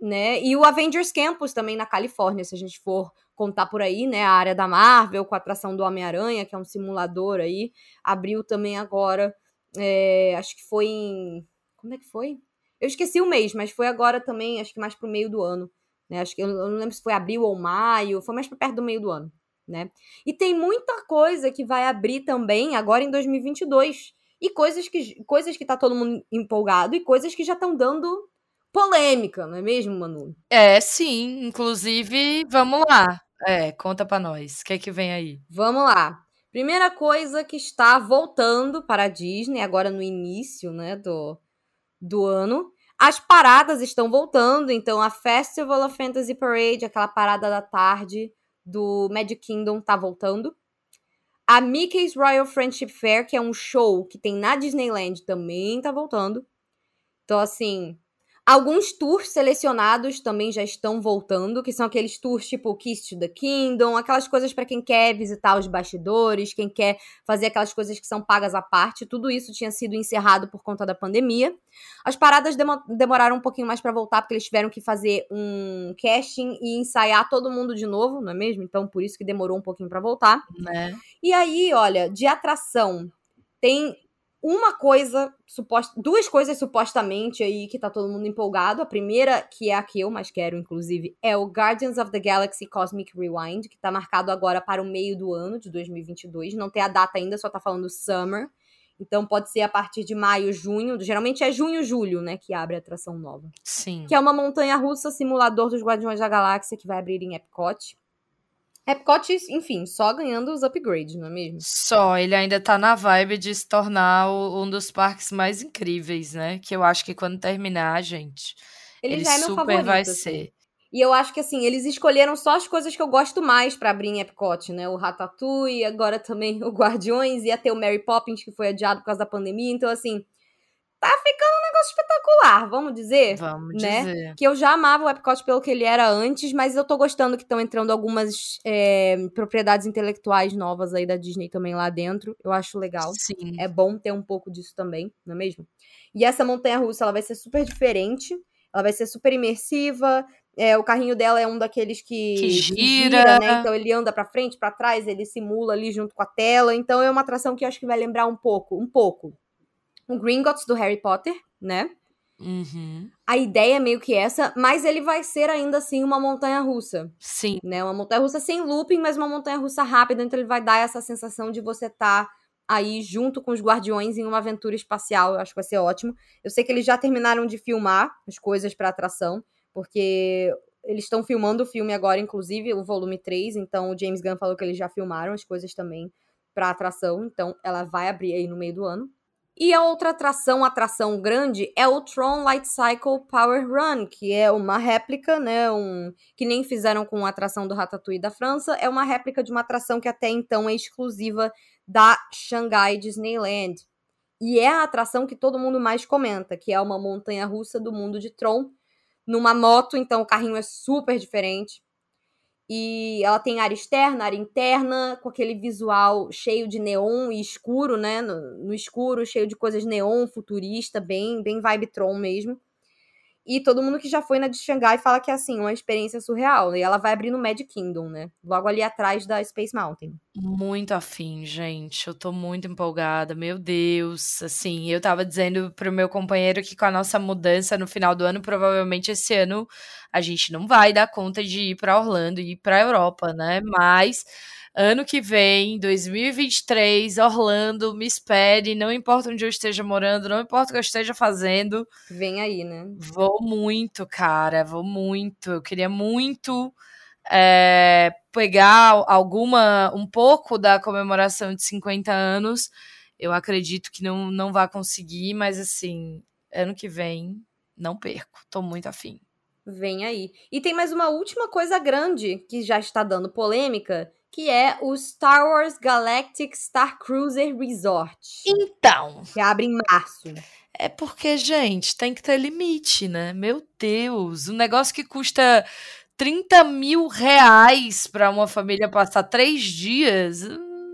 C: né? E o Avengers Campus também na Califórnia, se a gente for contar por aí, né? A área da Marvel com a atração do Homem-Aranha, que é um simulador aí, abriu também agora, é, acho que foi em. Como é que foi? Eu esqueci o mês, mas foi agora também, acho que mais pro meio do ano. Né? Acho que eu não lembro se foi abril ou maio, foi mais para perto do meio do ano, né? E tem muita coisa que vai abrir também agora em 2022. E coisas que, coisas que tá todo mundo empolgado e coisas que já estão dando polêmica, não é mesmo, Manu?
B: É, sim. Inclusive, vamos lá. É, conta pra nós. O que é que vem aí?
C: Vamos lá. Primeira coisa que está voltando para a Disney, agora no início né, do, do ano. As paradas estão voltando, então a Festival of Fantasy Parade, aquela parada da tarde do Magic Kingdom, tá voltando. A Mickey's Royal Friendship Fair, que é um show que tem na Disneyland, também tá voltando. Então, assim, Alguns tours selecionados também já estão voltando, que são aqueles tours tipo Kiss to the Kingdom, aquelas coisas para quem quer visitar os bastidores, quem quer fazer aquelas coisas que são pagas à parte. Tudo isso tinha sido encerrado por conta da pandemia. As paradas demoraram um pouquinho mais para voltar, porque eles tiveram que fazer um casting e ensaiar todo mundo de novo, não é mesmo? Então, por isso que demorou um pouquinho para voltar.
B: Né?
C: E aí, olha, de atração, tem uma coisa, suposta, duas coisas supostamente aí que tá todo mundo empolgado. A primeira, que é a que eu mais quero, inclusive, é o Guardians of the Galaxy Cosmic Rewind, que tá marcado agora para o meio do ano de 2022. Não tem a data ainda, só tá falando summer. Então pode ser a partir de maio, junho. Geralmente é junho, julho, né, que abre a atração nova.
B: Sim.
C: Que é uma montanha russa simulador dos Guardiões da Galáxia que vai abrir em Epcot. Epcot, enfim, só ganhando os upgrades, não é mesmo?
B: Só, ele ainda tá na vibe de se tornar um dos parques mais incríveis, né? Que eu acho que quando terminar, gente,
C: Ele,
B: ele,
C: já é meu
B: super
C: favorito.
B: vai
C: assim.
B: ser.
C: E eu acho que assim, eles escolheram só as coisas que eu gosto mais pra abrir em Epcot, né? O Ratatouille, agora também o Guardiões, ia ter o Mary Poppins, que foi adiado por causa da pandemia. Então, assim, tá ficando um negócio espetacular, vamos dizer.
B: Vamos
C: né?
B: dizer.
C: Que eu já amava o Epcot pelo que ele era antes, mas eu tô gostando que estão entrando algumas é, propriedades intelectuais novas aí da Disney também lá dentro. Eu acho legal.
B: Sim.
C: É bom ter um pouco disso também, não é mesmo? E essa montanha russa, ela vai ser super diferente. Ela vai ser super imersiva. É, o carrinho dela é um daqueles que,
B: Que
C: se
B: gira.
C: né? Então ele anda pra frente, pra trás, ele simula ali junto com a tela. Então é uma atração que eu acho que vai lembrar um pouco, um pouco. O Gringotts do Harry Potter, né?
B: Uhum.
C: A ideia é meio que essa, mas ele vai ser ainda assim uma montanha russa,
B: Sim.
C: né? Uma montanha russa sem looping, mas uma montanha russa rápida, então ele vai dar essa sensação de você estar aí junto com os guardiões em uma aventura espacial. Eu acho que vai ser ótimo. Eu sei que eles já terminaram de filmar as coisas para atração, porque eles estão filmando o filme agora, inclusive, o volume 3, então o James Gunn falou que eles já filmaram as coisas também para atração, então ela vai abrir aí no meio do ano. E a outra atração, atração grande, é o Tron Light Cycle Power Run, que é uma réplica, né, um que nem fizeram com a atração do Ratatouille da França, é uma réplica de uma atração que até então é exclusiva da Shanghai Disneyland. E é a atração que todo mundo mais comenta, que é uma montanha russa do mundo de Tron, numa moto, então o carrinho é super diferente. E ela tem área externa, área interna, com aquele visual cheio de neon e escuro, né? No, no escuro, cheio de coisas neon, futurista, bem, bem vibe Tron mesmo. E todo mundo que já foi na de Xangai fala que é assim, uma experiência surreal. E ela vai abrir no Magic Kingdom, né? Logo ali atrás da Space Mountain.
B: Muito afim, gente. Eu tô muito empolgada. Meu Deus. Assim, eu tava dizendo pro meu companheiro que com a nossa mudança no final do ano, provavelmente esse ano a gente não vai dar conta de ir para Orlando e ir pra Europa, né? Mas ano que vem, 2023, Orlando, me espere, não importa onde eu esteja morando, não importa o que eu esteja fazendo.
C: Vem aí, né?
B: Vou muito, cara, vou muito. Eu queria muito é, pegar alguma, um pouco da comemoração de 50 anos. Eu acredito que não, não vai conseguir, mas assim, ano que vem, não perco. Tô muito afim.
C: Vem aí. E tem mais uma última coisa grande que já está dando polêmica, que é o Star Wars Galactic Star Cruiser Resort.
B: Então.
C: Que abre em março.
B: É porque, gente, tem que ter limite, né? Meu Deus, um negócio que custa 30 mil reais para uma família passar três dias.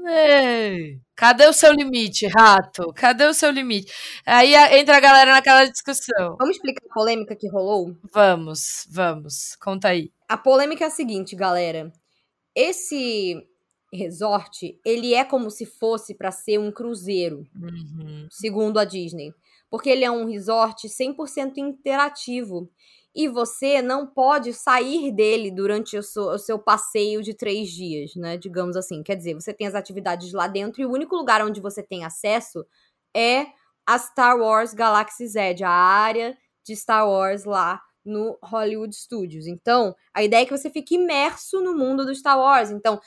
B: É. Cadê o seu limite, rato? Cadê o seu limite? Aí entra a galera naquela discussão.
C: Vamos explicar a polêmica que rolou?
B: Vamos, vamos. Conta aí.
C: A polêmica é a seguinte, galera esse resort, ele é como se fosse para ser um cruzeiro,
B: uhum.
C: segundo a Disney. Porque ele é um resort 100% interativo. E você não pode sair dele durante o seu, o seu, passeio de três dias, né? Digamos assim. Quer dizer, você tem as atividades lá dentro e o único lugar onde você tem acesso é a Star Wars Galaxy Z, a área de Star Wars lá no Hollywood Studios. Então, a ideia é que você fique imerso no mundo do Star Wars. Então,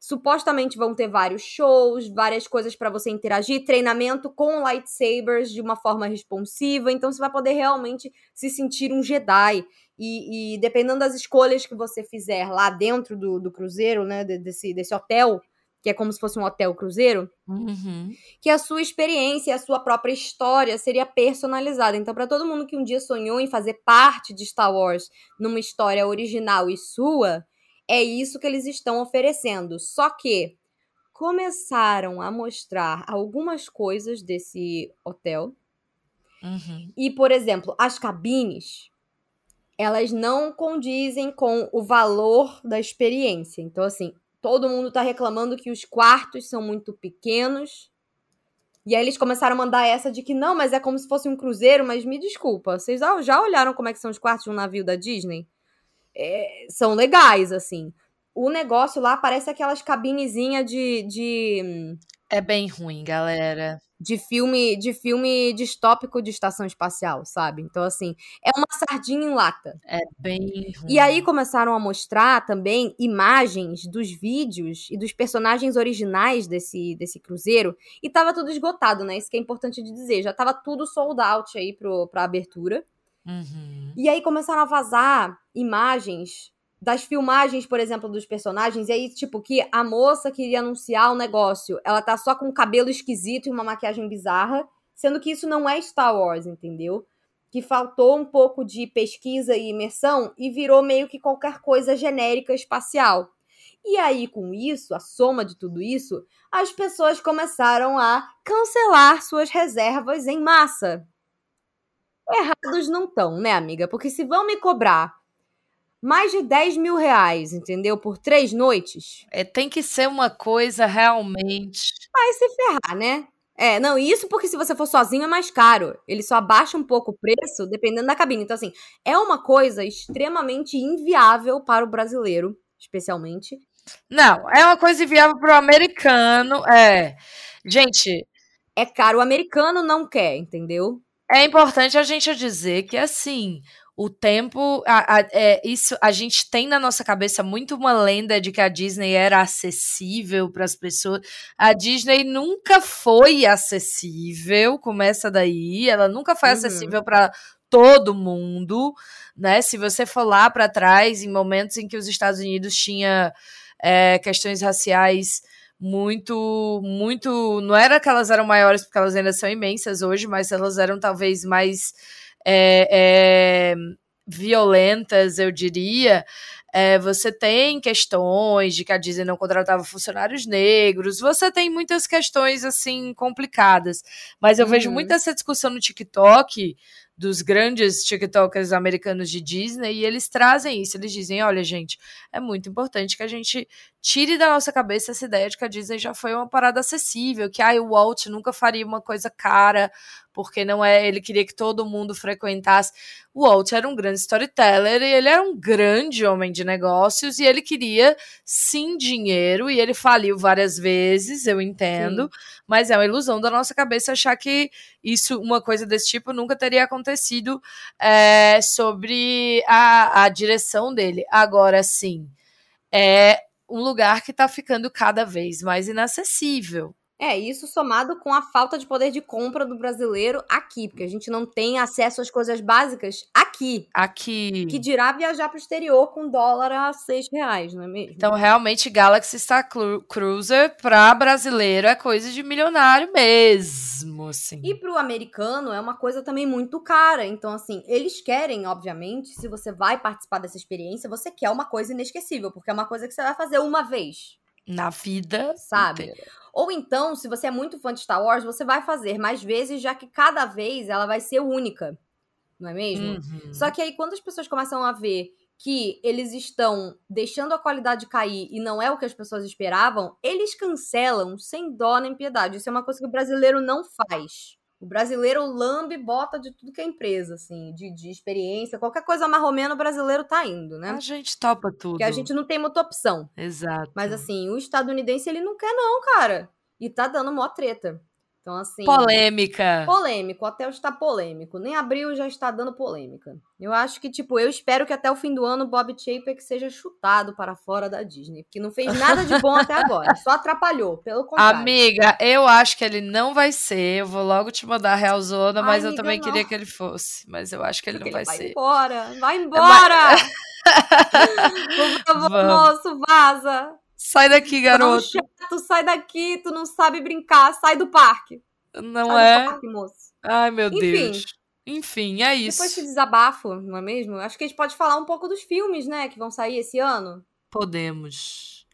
C: supostamente vão ter vários shows, várias coisas para você interagir, treinamento com lightsabers de uma forma responsiva. Então, você vai poder realmente se sentir um Jedi. E, e dependendo das escolhas que você fizer lá dentro do, do cruzeiro, né, desse, desse hotel, que é como se fosse um hotel cruzeiro,
B: uhum.
C: que a sua experiência, a sua própria história seria personalizada. Então, para todo mundo que um dia sonhou em fazer parte de Star Wars numa história original e sua, é isso que eles estão oferecendo. Só que começaram a mostrar algumas coisas desse hotel.
B: Uhum.
C: E, por exemplo, as cabines, elas não condizem com o valor da experiência. Então, assim, todo mundo tá reclamando que os quartos são muito pequenos. E aí eles começaram a mandar essa de que não, mas é como se fosse um cruzeiro, mas me desculpa, vocês já olharam como é que são os quartos de um navio da Disney? É, são legais, assim. O negócio lá parece aquelas cabinezinhas de, de.
B: É bem ruim, galera
C: de filme de filme distópico de estação espacial, sabe? Então, assim, é uma sardinha em lata.
B: É bem. Ruim.
C: E aí começaram a mostrar também imagens dos vídeos e dos personagens originais desse, desse cruzeiro. E tava tudo esgotado, né? Isso que é importante de dizer. Já tava tudo sold out aí pro, pra abertura.
B: Uhum.
C: E aí começaram a vazar imagens das filmagens, por exemplo, dos personagens, e aí, tipo, que a moça queria anunciar o negócio, ela tá só com um cabelo esquisito e uma maquiagem bizarra, sendo que isso não é Star Wars, entendeu? Que faltou um pouco de pesquisa e imersão e virou meio que qualquer coisa genérica espacial. E aí, com isso, a soma de tudo isso, as pessoas começaram a cancelar suas reservas em massa. Errados não estão, né, amiga? Porque se vão me cobrar mais de 10 mil reais, entendeu? Por três noites.
B: É, tem que ser uma coisa realmente.
C: Vai se ferrar, né? É, não, isso porque se você for sozinho é mais caro. Ele só abaixa um pouco o preço dependendo da cabine. Então, assim, é uma coisa extremamente inviável para o brasileiro, especialmente.
B: Não, é uma coisa inviável para o americano. É. Gente.
C: É caro. O americano não quer, entendeu?
B: É importante a gente dizer que, assim, o tempo, a, a, é, isso a gente tem na nossa cabeça muito uma lenda de que a Disney era acessível para as pessoas. A Disney nunca foi acessível, começa daí, ela nunca foi uhum. acessível para todo mundo, né? Se você for lá para trás, em momentos em que os Estados Unidos tinha é, questões raciais muito, muito, não era que elas eram maiores porque elas ainda são imensas hoje, mas elas eram talvez mais é, é, violentas, eu diria, é, você tem questões de que a Disney não contratava funcionários negros, você tem muitas questões assim complicadas. Mas eu uhum. vejo muito essa discussão no TikTok dos grandes TikTokers americanos de Disney e eles trazem isso. Eles dizem: olha, gente, é muito importante que a gente tire da nossa cabeça essa ideia de que a Disney já foi uma parada acessível, que ah, o Walt nunca faria uma coisa cara, porque não é, ele queria que todo mundo frequentasse. O Walt era um grande storyteller e ele era um grande homem de negócios e ele queria sim dinheiro e ele faliu várias vezes, eu entendo, sim. mas é uma ilusão da nossa cabeça achar que isso, uma coisa desse tipo, nunca teria acontecido é, sobre a, a direção dele. Agora sim, é um lugar que está ficando cada vez mais inacessível.
C: É, isso somado com a falta de poder de compra do brasileiro aqui, porque a gente não tem acesso às coisas básicas aqui.
B: Aqui.
C: Que dirá viajar para o exterior com dólar a seis reais, não é mesmo?
B: Então, realmente, Galaxy Star Cruiser para brasileiro é coisa de milionário mesmo, assim.
C: E para o americano é uma coisa também muito cara. Então, assim, eles querem, obviamente, se você vai participar dessa experiência, você quer uma coisa inesquecível, porque é uma coisa que você vai fazer uma vez.
B: Na vida,
C: sabe? Inteira. Ou então, se você é muito fã de Star Wars, você vai fazer mais vezes, já que cada vez ela vai ser única. Não é mesmo? Uhum. Só que aí, quando as pessoas começam a ver que eles estão deixando a qualidade cair e não é o que as pessoas esperavam, eles cancelam sem dó nem piedade. Isso é uma coisa que o brasileiro não faz. O brasileiro lambe e bota de tudo que é empresa, assim, de, de experiência. Qualquer coisa marromeno, o brasileiro tá indo, né?
B: A gente topa tudo.
C: Porque a gente não tem muita opção.
B: Exato.
C: Mas, assim, o estadunidense, ele não quer não, cara. E tá dando mó treta. Então, assim.
B: Polêmica.
C: Polêmico, até está polêmico. Nem abril já está dando polêmica. Eu acho que, tipo, eu espero que até o fim do ano Bob Chapek seja chutado para fora da Disney. Porque não fez nada de bom até agora. Só atrapalhou, pelo contrário.
B: Amiga, eu acho que ele não vai ser. Eu vou logo te mandar a real zona, mas Ai, eu também não. queria que ele fosse. Mas eu acho que ele porque não vai,
C: vai
B: ser.
C: Embora, vai é embora! Por favor, moço, vaza!
B: Sai daqui, garoto.
C: Chato, sai daqui, tu não sabe brincar, sai do parque.
B: Não
C: sai
B: é?
C: Do parque, moço.
B: Ai, meu Enfim, Deus. Enfim, é isso.
C: Depois de desabafo, não é mesmo? Acho que a gente pode falar um pouco dos filmes, né, que vão sair esse ano.
B: Podemos.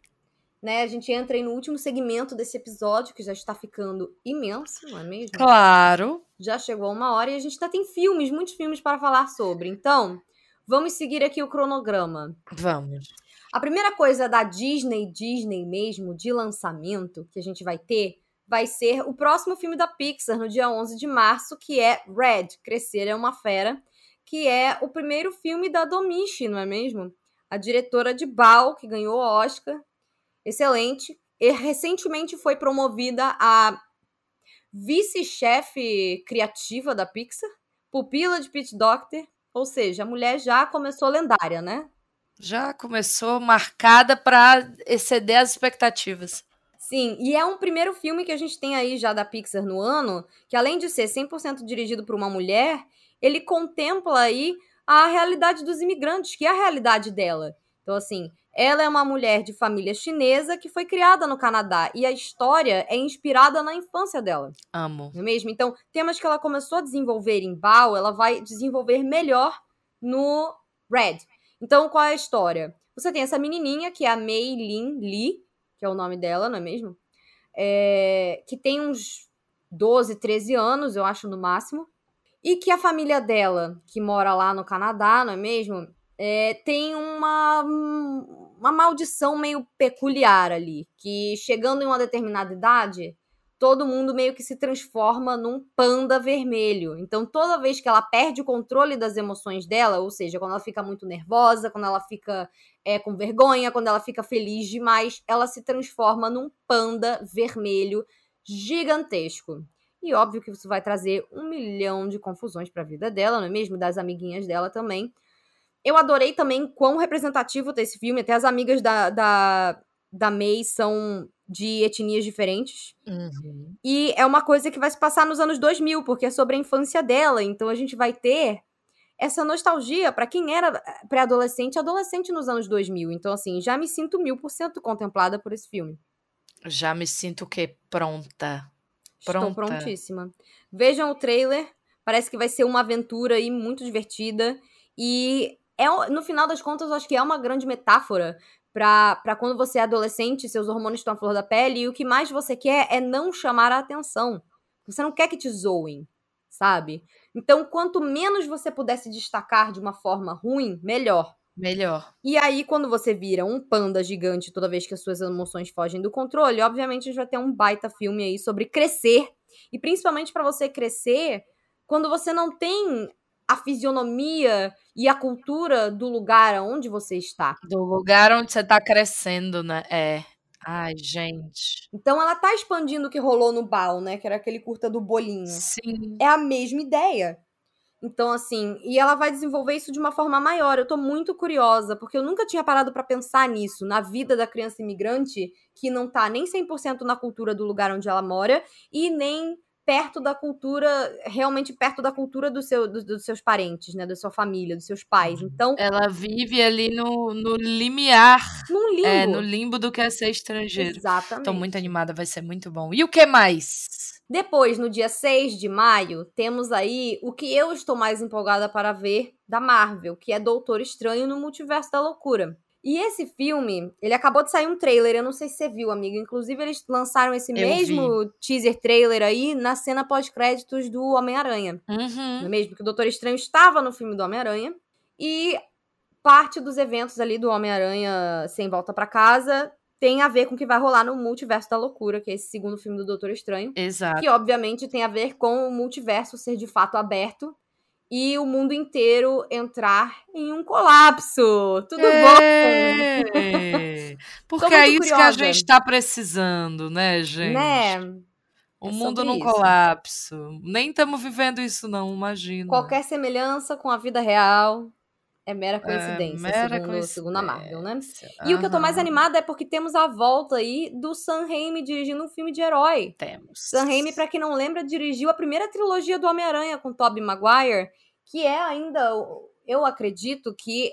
C: Né, a gente entra aí no último segmento desse episódio, que já está ficando imenso, não é mesmo?
B: Claro.
C: Já chegou uma hora e a gente ainda tem filmes, muitos filmes para falar sobre. Então, vamos seguir aqui o cronograma.
B: Vamos.
C: A primeira coisa da Disney, Disney mesmo, de lançamento, que a gente vai ter, vai ser o próximo filme da Pixar, no dia 11 de março, que é Red, Crescer é uma Fera, que é o primeiro filme da Domichi, não é mesmo? A diretora de Bao, que ganhou o Oscar. Excelente. E recentemente foi promovida a vice-chefe criativa da Pixar, pupila de Pete Doctor, ou seja, a mulher já começou lendária, né?
B: Já começou marcada para exceder as expectativas.
C: Sim, e é um primeiro filme que a gente tem aí já da Pixar no ano, que além de ser 100% dirigido por uma mulher, ele contempla aí a realidade dos imigrantes, que é a realidade dela. Então, assim, ela é uma mulher de família chinesa que foi criada no Canadá e a história é inspirada na infância dela.
B: Amo.
C: Não é mesmo? Então, temas que ela começou a desenvolver em Bao, ela vai desenvolver melhor no Red. Então, qual é a história? Você tem essa menininha, que é a Mei Lin Lee, que é o nome dela, não é mesmo? É, que tem uns 12, 13 anos, eu acho, no máximo. E que a família dela, que mora lá no Canadá, não é mesmo? É, tem uma, uma maldição meio peculiar ali. Que chegando em uma determinada idade, todo mundo meio que se transforma num panda vermelho. Então, toda vez que ela perde o controle das emoções dela, ou seja, quando ela fica muito nervosa, quando ela fica é, com vergonha, quando ela fica feliz demais, ela se transforma num panda vermelho gigantesco. E óbvio que isso vai trazer um milhão de confusões para a vida dela, não é mesmo? Das amiguinhas dela também. Eu adorei também quão representativo desse filme. Até as amigas da, da, da May são de etnias diferentes.
B: Uhum.
C: E é uma coisa que vai se passar nos anos 2000, porque é sobre a infância dela. Então a gente vai ter essa nostalgia para quem era pré-adolescente e adolescente nos anos 2000. Então, assim, já me sinto mil por cento contemplada por esse filme.
B: Já me sinto o quê? Pronta.
C: Pronta. Estou prontíssima. Vejam o trailer. Parece que vai ser uma aventura aí muito divertida. E é, no final das contas, eu acho que é uma grande metáfora para quando você é adolescente, seus hormônios estão à flor da pele, e o que mais você quer é não chamar a atenção. Você não quer que te zoem, sabe? Então, quanto menos você puder se destacar de uma forma ruim, melhor.
B: Melhor.
C: E aí, quando você vira um panda gigante toda vez que as suas emoções fogem do controle, obviamente a gente vai ter um baita filme aí sobre crescer. E principalmente para você crescer quando você não tem a fisionomia e a cultura do lugar onde você está.
B: Do lugar onde você está crescendo, né? É. Ai, gente.
C: Então ela tá expandindo o que rolou no Bal, né? Que era aquele curta do bolinho.
B: Sim.
C: É a mesma ideia. Então, assim, e ela vai desenvolver isso de uma forma maior. Eu tô muito curiosa, porque eu nunca tinha parado para pensar nisso, na vida da criança imigrante, que não tá nem 100% na cultura do lugar onde ela mora e nem perto da cultura, realmente perto da cultura do seu, do, dos seus parentes, né? Da sua família, dos seus pais. Uhum. Então.
B: Ela vive ali no, no limiar.
C: No limbo.
B: É, no limbo do que é ser estrangeiro.
C: Exatamente.
B: Tô muito animada, vai ser muito bom. E o que mais?
C: Depois, no dia 6 de maio, temos aí o que eu estou mais empolgada para ver da Marvel, que é Doutor Estranho no Multiverso da Loucura. E esse filme, ele acabou de sair um trailer, eu não sei se você viu, amigo. Inclusive, eles lançaram esse eu mesmo vi. teaser trailer aí na cena pós-créditos do Homem-Aranha.
B: Uhum.
C: É mesmo? Que o Doutor Estranho estava no filme do Homem-Aranha. E parte dos eventos ali do Homem-Aranha Sem Volta para Casa tem a ver com o que vai rolar no Multiverso da Loucura, que é esse segundo filme do Doutor Estranho.
B: Exato.
C: Que, obviamente, tem a ver com o multiverso ser de fato aberto e o mundo inteiro entrar em um colapso. Tudo é...
B: bom? Porque é isso curiosa. que a gente está precisando, né, gente?
C: Né?
B: O é mundo num colapso. Nem estamos vivendo isso, não, imagina.
C: Qualquer semelhança com a vida real é mera coincidência,
B: é, mera
C: segundo,
B: coincidência.
C: segundo a Marvel, né? E o que eu tô mais animada é porque temos a volta aí do Sam Raimi dirigindo um filme de herói.
B: Temos.
C: Sam Raimi, pra quem não lembra, dirigiu a primeira trilogia do Homem-Aranha com Tobey Maguire, que é ainda, eu acredito que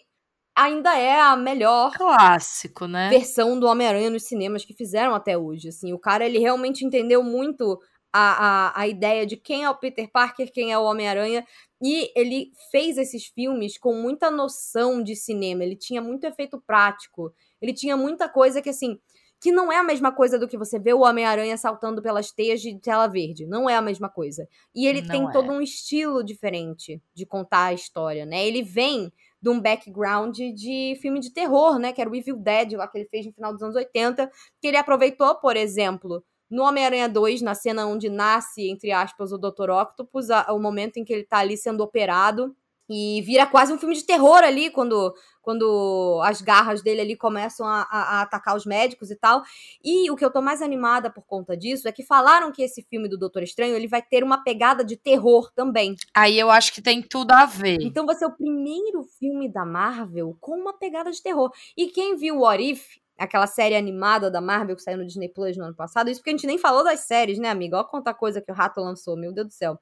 C: ainda é a melhor
B: clássico, né?
C: Versão do Homem-Aranha nos cinemas que fizeram até hoje, assim. O cara, ele realmente entendeu muito a, a, a ideia de quem é o Peter Parker, quem é o Homem-Aranha, e ele fez esses filmes com muita noção de cinema, ele tinha muito efeito prático, ele tinha muita coisa que, assim, que não é a mesma coisa do que você vê o Homem-Aranha saltando pelas teias de tela verde. Não é a mesma coisa. E ele não tem é. todo um estilo diferente de contar a história, né? Ele vem de um background de filme de terror, né? Que era o Evil Dead, lá que ele fez no final dos anos 80, que ele aproveitou, por exemplo, no Homem-Aranha 2, na cena onde nasce, entre aspas, o Dr. Octopus, a, o momento em que ele tá ali sendo operado. E vira quase um filme de terror ali, quando, quando as garras dele ali começam a, a, a, atacar os médicos e tal. E o que eu tô mais animada por conta disso é que falaram que esse filme do Doutor Estranho ele vai ter uma pegada de terror também.
B: Aí eu acho que tem tudo a ver.
C: Então vai ser o primeiro filme da Marvel com uma pegada de terror. E quem viu o What If aquela série animada da Marvel que saiu no Disney Plus no ano passado. Isso porque a gente nem falou das séries, né, amiga? Olha quanta coisa que o Rato lançou, meu Deus do céu.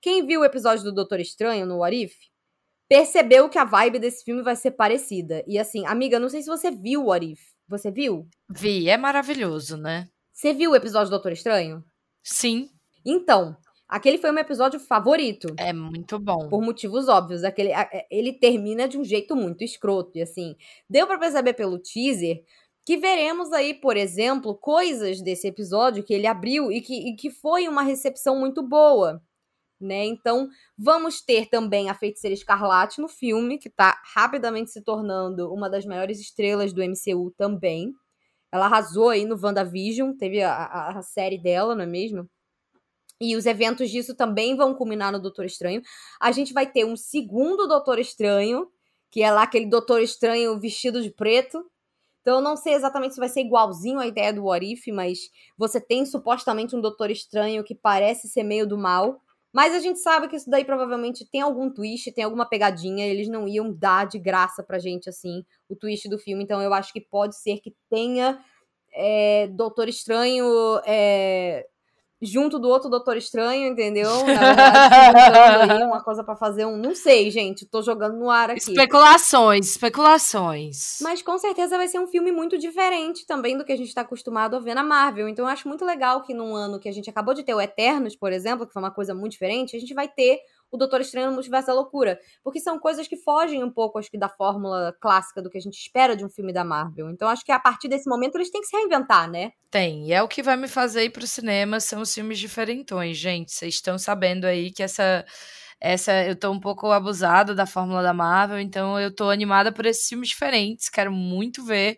C: Quem viu o episódio do Doutor Estranho no What If, percebeu que a vibe desse filme vai ser parecida. E assim, amiga, não sei se você viu o What If. Você viu?
B: Vi, é maravilhoso, né?
C: Você viu o episódio do Doutor Estranho?
B: Sim.
C: Então, aquele foi o meu episódio favorito.
B: É muito bom.
C: Por motivos óbvios. Aquele, ele termina de um jeito muito escroto. E assim, deu para perceber pelo teaser que veremos aí, por exemplo, coisas desse episódio que ele abriu e que, e que foi uma recepção muito boa. Né? Então, vamos ter também a Feiticeira Escarlate no filme, que está rapidamente se tornando uma das maiores estrelas do MCU também. Ela arrasou aí no WandaVision, teve a, a, série dela, não é mesmo? E os eventos disso também vão culminar no Doutor Estranho. A gente vai ter um segundo Doutor Estranho, que é lá aquele Doutor Estranho vestido de preto, então eu não sei exatamente se vai ser igualzinho à ideia do What If, mas você tem supostamente um Doutor Estranho que parece ser meio do mal. Mas a gente sabe que isso daí provavelmente tem algum twist, tem alguma pegadinha. Eles não iam dar de graça pra gente, assim, o twist do filme. Então eu acho que pode ser que tenha é, Doutor Estranho é, junto do outro Doutor Estranho, entendeu? Na verdade, aí uma coisa para fazer um. Não sei, gente. Tô jogando no ar aqui.
B: Especulações, especulações.
C: Mas com certeza vai ser um filme muito diferente também do que a gente tá acostumado a ver na Marvel. Então eu acho muito legal que num ano que a gente acabou de ter o Eternos, por exemplo, que foi uma coisa muito diferente, a gente vai ter o Doutor Estranho no Multiverso da Loucura. Porque são coisas que fogem um pouco, acho que, da fórmula clássica do que a gente espera de um filme da Marvel. Então acho que a partir desse momento eles têm que se reinventar, né?
B: Tem. E é o que vai me fazer ir pro cinema, são os filmes diferentões, gente. Vocês estão sabendo aí que essa essa eu tô um pouco abusada da fórmula da Marvel, então eu tô animada por esses filmes diferentes. Quero muito ver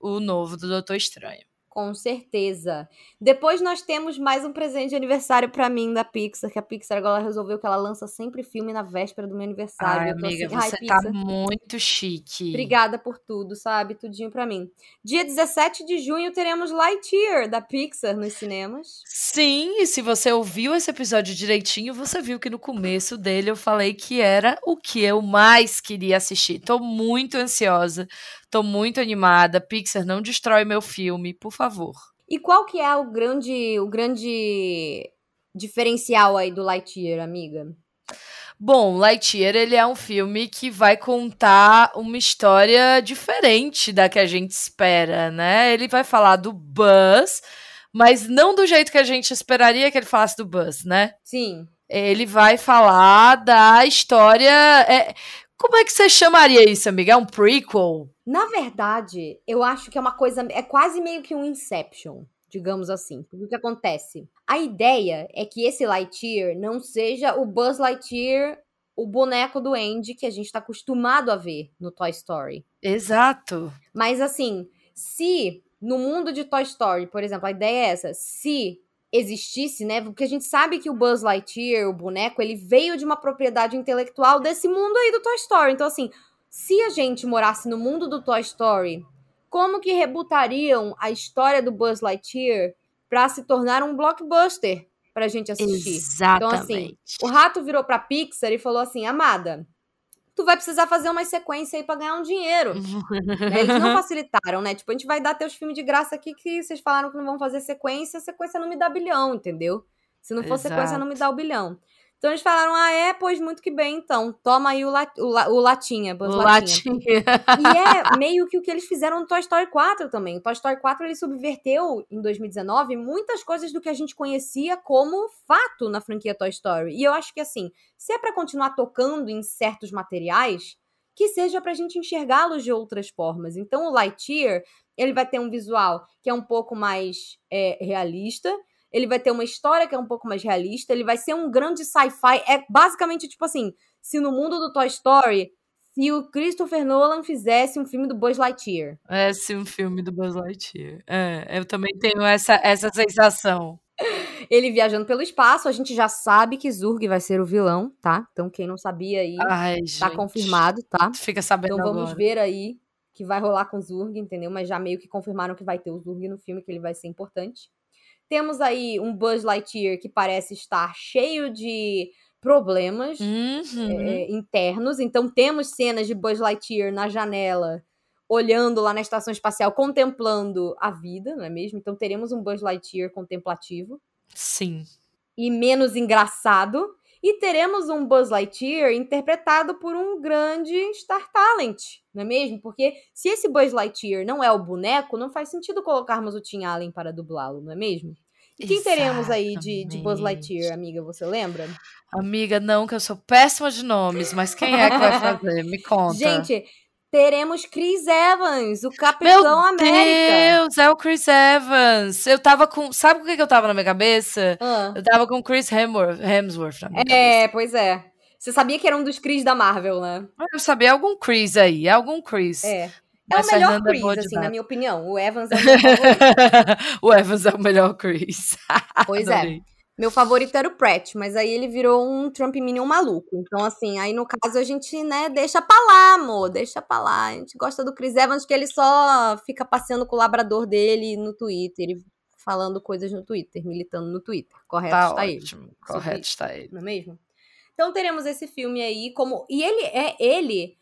B: o novo do Doutor Estranho.
C: Com certeza. Depois nós temos mais um presente de aniversário para mim da Pixar, que a Pixar agora resolveu que ela lança sempre filme na véspera do meu aniversário.
B: Ai, amiga,
C: assim,
B: você
C: "Ai,
B: tá muito chique.
C: Obrigada por tudo, sabe? Tudinho pra mim. Dia 17 de junho teremos Lightyear da Pixar nos cinemas.
B: Sim, e se você ouviu esse episódio direitinho, você viu que no começo dele eu falei que era o que eu mais queria assistir. Tô muito ansiosa, tô muito animada. Pixar, não destrói meu filme, por favor.
C: E qual que é o grande, o grande diferencial aí do Lightyear, amiga?
B: Bom, Lightyear, ele é um filme que vai contar uma história diferente da que a gente espera, né? Ele vai falar do Buzz, mas não do jeito que a gente esperaria que ele falasse do Buzz, né?
C: Sim.
B: Ele vai falar da história. é- Como é que você chamaria isso, amiga? É um prequel?
C: Na verdade, eu acho que é uma coisa. É quase meio que um Inception, digamos assim. O que acontece? A ideia é que esse Lightyear não seja o Buzz Lightyear, o boneco do Andy que a gente tá acostumado a ver no Toy Story.
B: Exato.
C: Mas assim, se no mundo de Toy Story, por exemplo, a ideia é essa, se existisse, né? Porque a gente sabe que o Buzz Lightyear, o boneco, ele veio de uma propriedade intelectual desse mundo aí do Toy Story. Então assim, se a gente morasse no mundo do Toy Story, como que rebutariam a história do Buzz Lightyear pra se tornar um blockbuster pra gente assistir? Então, assim,
B: Exatamente.
C: O rato virou pra Pixar e falou assim: Amada, tu vai precisar fazer uma sequência aí pra ganhar um dinheiro. Né, Eles não facilitaram, né? Tipo, a gente vai dar teus filmes de graça aqui que vocês falaram que não vão fazer sequência, sequência não me dá bilhão, entendeu? Se não for sequência, não me dá o bilhão. Então eles falaram: ah, é? Pois muito que bem, então. Toma aí o, la o, la o Latinha, Buzz Latinha.
B: Latinha.
C: E é meio que o que eles fizeram no Toy Story 4 também. O Toy Story 4 ele subverteu em 2019 muitas coisas do que a gente conhecia como fato na franquia Toy Story. E eu acho que assim, se é pra continuar tocando em certos materiais, que seja pra gente enxergá-los de outras formas. Então o Lightyear, ele vai ter um visual que é um pouco mais é, realista. Ele vai ter uma história que é um pouco mais realista. Ele vai ser um grande sci-fi. É basicamente tipo assim: se no mundo do Toy Story se o Christopher Nolan fizesse um filme do Buzz Lightyear.
B: É sim, um filme do Buzz Lightyear. É, eu também tenho essa, essa sensação.
C: Ele viajando pelo espaço, a gente já sabe que Zurg vai ser o vilão, tá? Então quem não sabia aí,
B: Ai,
C: tá
B: gente.
C: confirmado, tá?
B: Fica sabendo
C: Então vamos
B: agora.
C: ver aí que vai rolar com Zurg, entendeu? Mas já meio que confirmaram que vai ter o Zurg no filme, que ele vai ser importante. Temos aí um Buzz Lightyear que parece estar cheio de problemas
B: Uhum.
C: é, internos. Então temos cenas de Buzz Lightyear na janela, olhando lá na estação espacial, contemplando a vida, não é mesmo? Então teremos um Buzz Lightyear contemplativo
B: Sim.
C: e menos engraçado. E teremos um Buzz Lightyear interpretado por um grande Star Talent, não é mesmo? Porque se esse Buzz Lightyear não é o boneco, não faz sentido colocarmos o Tim Allen para dublá-lo, não é mesmo? E quem teremos aí de, de Buzz
B: Exatamente.
C: Lightyear, amiga? Você lembra?
B: Amiga, não, que eu sou péssima de nomes, mas quem é que vai fazer? Me conta.
C: Gente, teremos Chris Evans, o
B: Meu
C: Capitão América.
B: Deus, é o Chris Evans. Eu tava com. Sabe o que que eu tava na minha cabeça?
C: Ah,
B: Eu tava com o Chris Hemsworth, Hemsworth na minha cabeça.
C: é, pois é. Você sabia que era um dos Chris da Marvel, né?
B: Eu sabia algum Chris aí, algum Chris.
C: É. É
B: Mas
C: o melhor
B: Fernanda
C: Chris, assim, na
B: data.
C: minha opinião. O Evans é o meu favorito.
B: o Evans é o melhor Chris.
C: Pois é. Meu favorito era o Pratt, mas aí ele virou um Trump Minion maluco. Então, assim, aí no caso a gente, né, deixa pra lá, amor. Deixa pra lá. A gente gosta do Chris Evans, que ele só fica passeando com o labrador dele no Twitter falando coisas no Twitter, militando no Twitter. Correto
B: Tá
C: está ele.
B: ótimo. Correto está ele.
C: não é mesmo? Então teremos esse filme aí como e ele é ele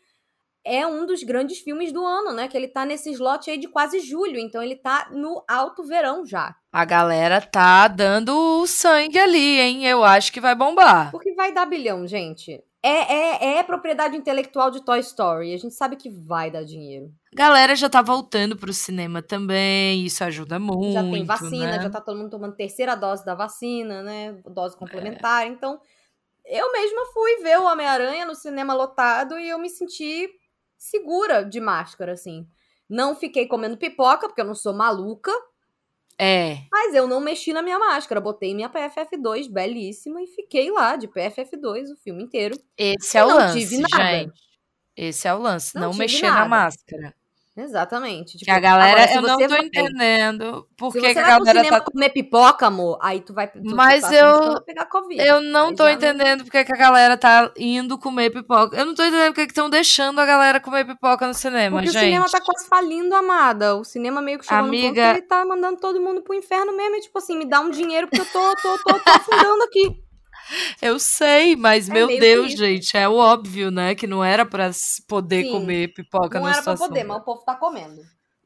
C: é um dos grandes filmes do ano, né? Que ele tá nesse slot aí de quase julho, então ele tá no alto verão já.
B: A galera tá dando o sangue ali, hein? Eu acho que vai bombar.
C: Porque vai dar bilhão, gente. É, é, é propriedade intelectual de Toy Story. A gente sabe que vai dar dinheiro.
B: Galera já tá voltando pro cinema também, isso ajuda muito.
C: já tem vacina,
B: né?
C: já tá todo mundo tomando terceira dose da vacina, né? Dose complementar. Então, eu mesma fui ver o Homem-Aranha no cinema lotado e eu me senti segura de máscara, assim. Não fiquei comendo pipoca, porque eu não sou maluca.
B: É.
C: Mas eu não mexi na minha máscara. Botei minha PFF2 belíssima e fiquei lá de PFF2 o filme inteiro.
B: Esse é o lance, gente. Esse é o lance, não, não mexer nada. na máscara.
C: Exatamente.
B: Tipo, que a galera, agora, eu não tô vai, entendendo por que, que a galera tá
C: comer pipoca, amor, aí tu vai tu
B: Mas eu pegar COVID. Eu não tô entendendo não... porque que a galera tá indo comer pipoca. Eu não tô entendendo porque que estão deixando a galera comer pipoca no cinema,
C: porque
B: gente.
C: o cinema tá quase falindo, amada. O cinema meio que chegou Amiga... no ponto que ele tá mandando todo mundo pro inferno mesmo, e, tipo assim, me dá um dinheiro porque eu tô tô tô, tô afundando aqui.
B: Eu sei, mas é meu Deus, gente, é o óbvio, né? Que não era para poder Sim, comer pipoca
C: não
B: era situação.
C: pra poder, mas o povo tá comendo.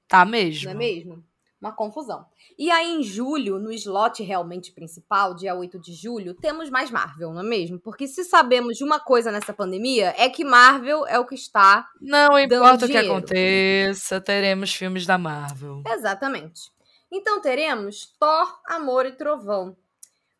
B: Tá mesmo.
C: Não é mesmo? Uma confusão. E aí, em julho, no slot realmente principal, dia 8 de julho, temos mais Marvel, não é mesmo? Porque se sabemos de uma coisa nessa pandemia, é que Marvel é o que está.
B: Não importa o que aconteça, teremos filmes da Marvel.
C: Exatamente. Então teremos Thor, Amor e Trovão,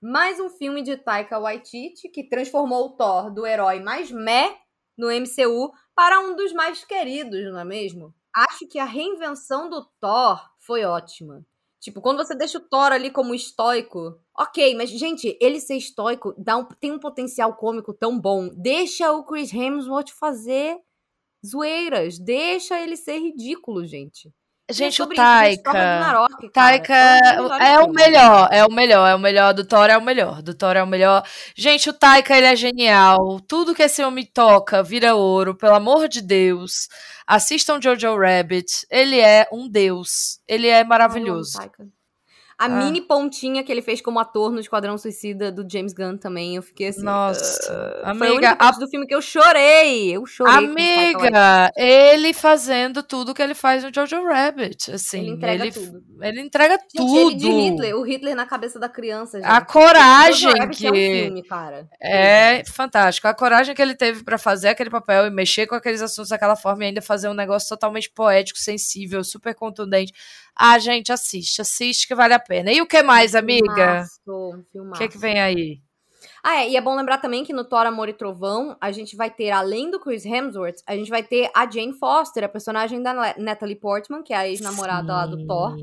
C: mais um filme de Taika Waititi que transformou o Thor do herói mais meh no MCU para um dos mais queridos, não é mesmo? Acho que a reinvenção do Thor foi ótima. Tipo, quando você deixa o Thor ali como estoico, ok, mas, gente, ele ser estoico dá um, tem um potencial cômico tão bom. Deixa o Chris Hemsworth fazer zoeiras. Deixa ele ser ridículo, gente.
B: Gente, o Taika. Taika é, é o melhor, é o melhor, é o melhor. Do Thor é o melhor. Do Thor é o melhor. Gente, o Taika, ele é genial. Tudo que esse homem toca vira ouro, pelo amor de Deus. Assistam Jojo Rabbit. Ele é um deus. Ele é maravilhoso.
C: A ah. mini pontinha que ele fez como ator no Esquadrão Suicida do James Gunn também, eu fiquei assim.
B: Nossa,
C: uh, amiga. Foi a do filme que eu chorei. Eu chorei.
B: Amiga, ele fazendo tudo que ele faz no Jojo Rabbit. Assim, ele entrega ele, tudo. Ele entrega gente, tudo. Ele de
C: Hitler, o Hitler na cabeça da criança. Gente.
B: A coragem que. É, um
C: filme, cara.
B: é fantástico. A coragem que ele teve para fazer aquele papel e mexer com aqueles assuntos daquela forma e ainda fazer um negócio totalmente poético, sensível, super contundente. Ah, gente, assiste, assiste que vale a pena. E o que mais, amiga? O que, que vem aí?
C: Ah, é, e é bom lembrar também que no Thor, Amor e Trovão, a gente vai ter, além do Chris Hemsworth, a gente vai ter a Jane Foster, a personagem da Natalie Portman, que é a ex-namorada lá do Thor,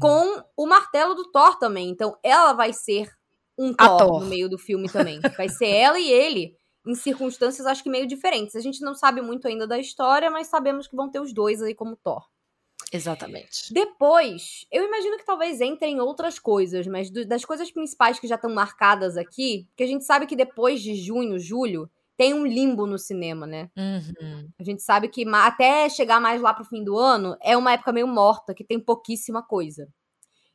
C: com o martelo do Thor também. Então, ela vai ser um Thor, Thor, no meio do filme também. Vai ser ela e ele, em circunstâncias, acho que meio diferentes. A gente não sabe muito ainda da história, mas sabemos que vão ter os dois aí como Thor.
B: Exatamente.
C: Depois, eu imagino que talvez entrem outras coisas, mas do, das coisas principais que já estão marcadas aqui, que a gente sabe que depois de junho, julho, tem um limbo no cinema, né?
B: Uhum.
C: A gente sabe que até chegar mais lá pro fim do ano é uma época meio morta, que tem pouquíssima coisa.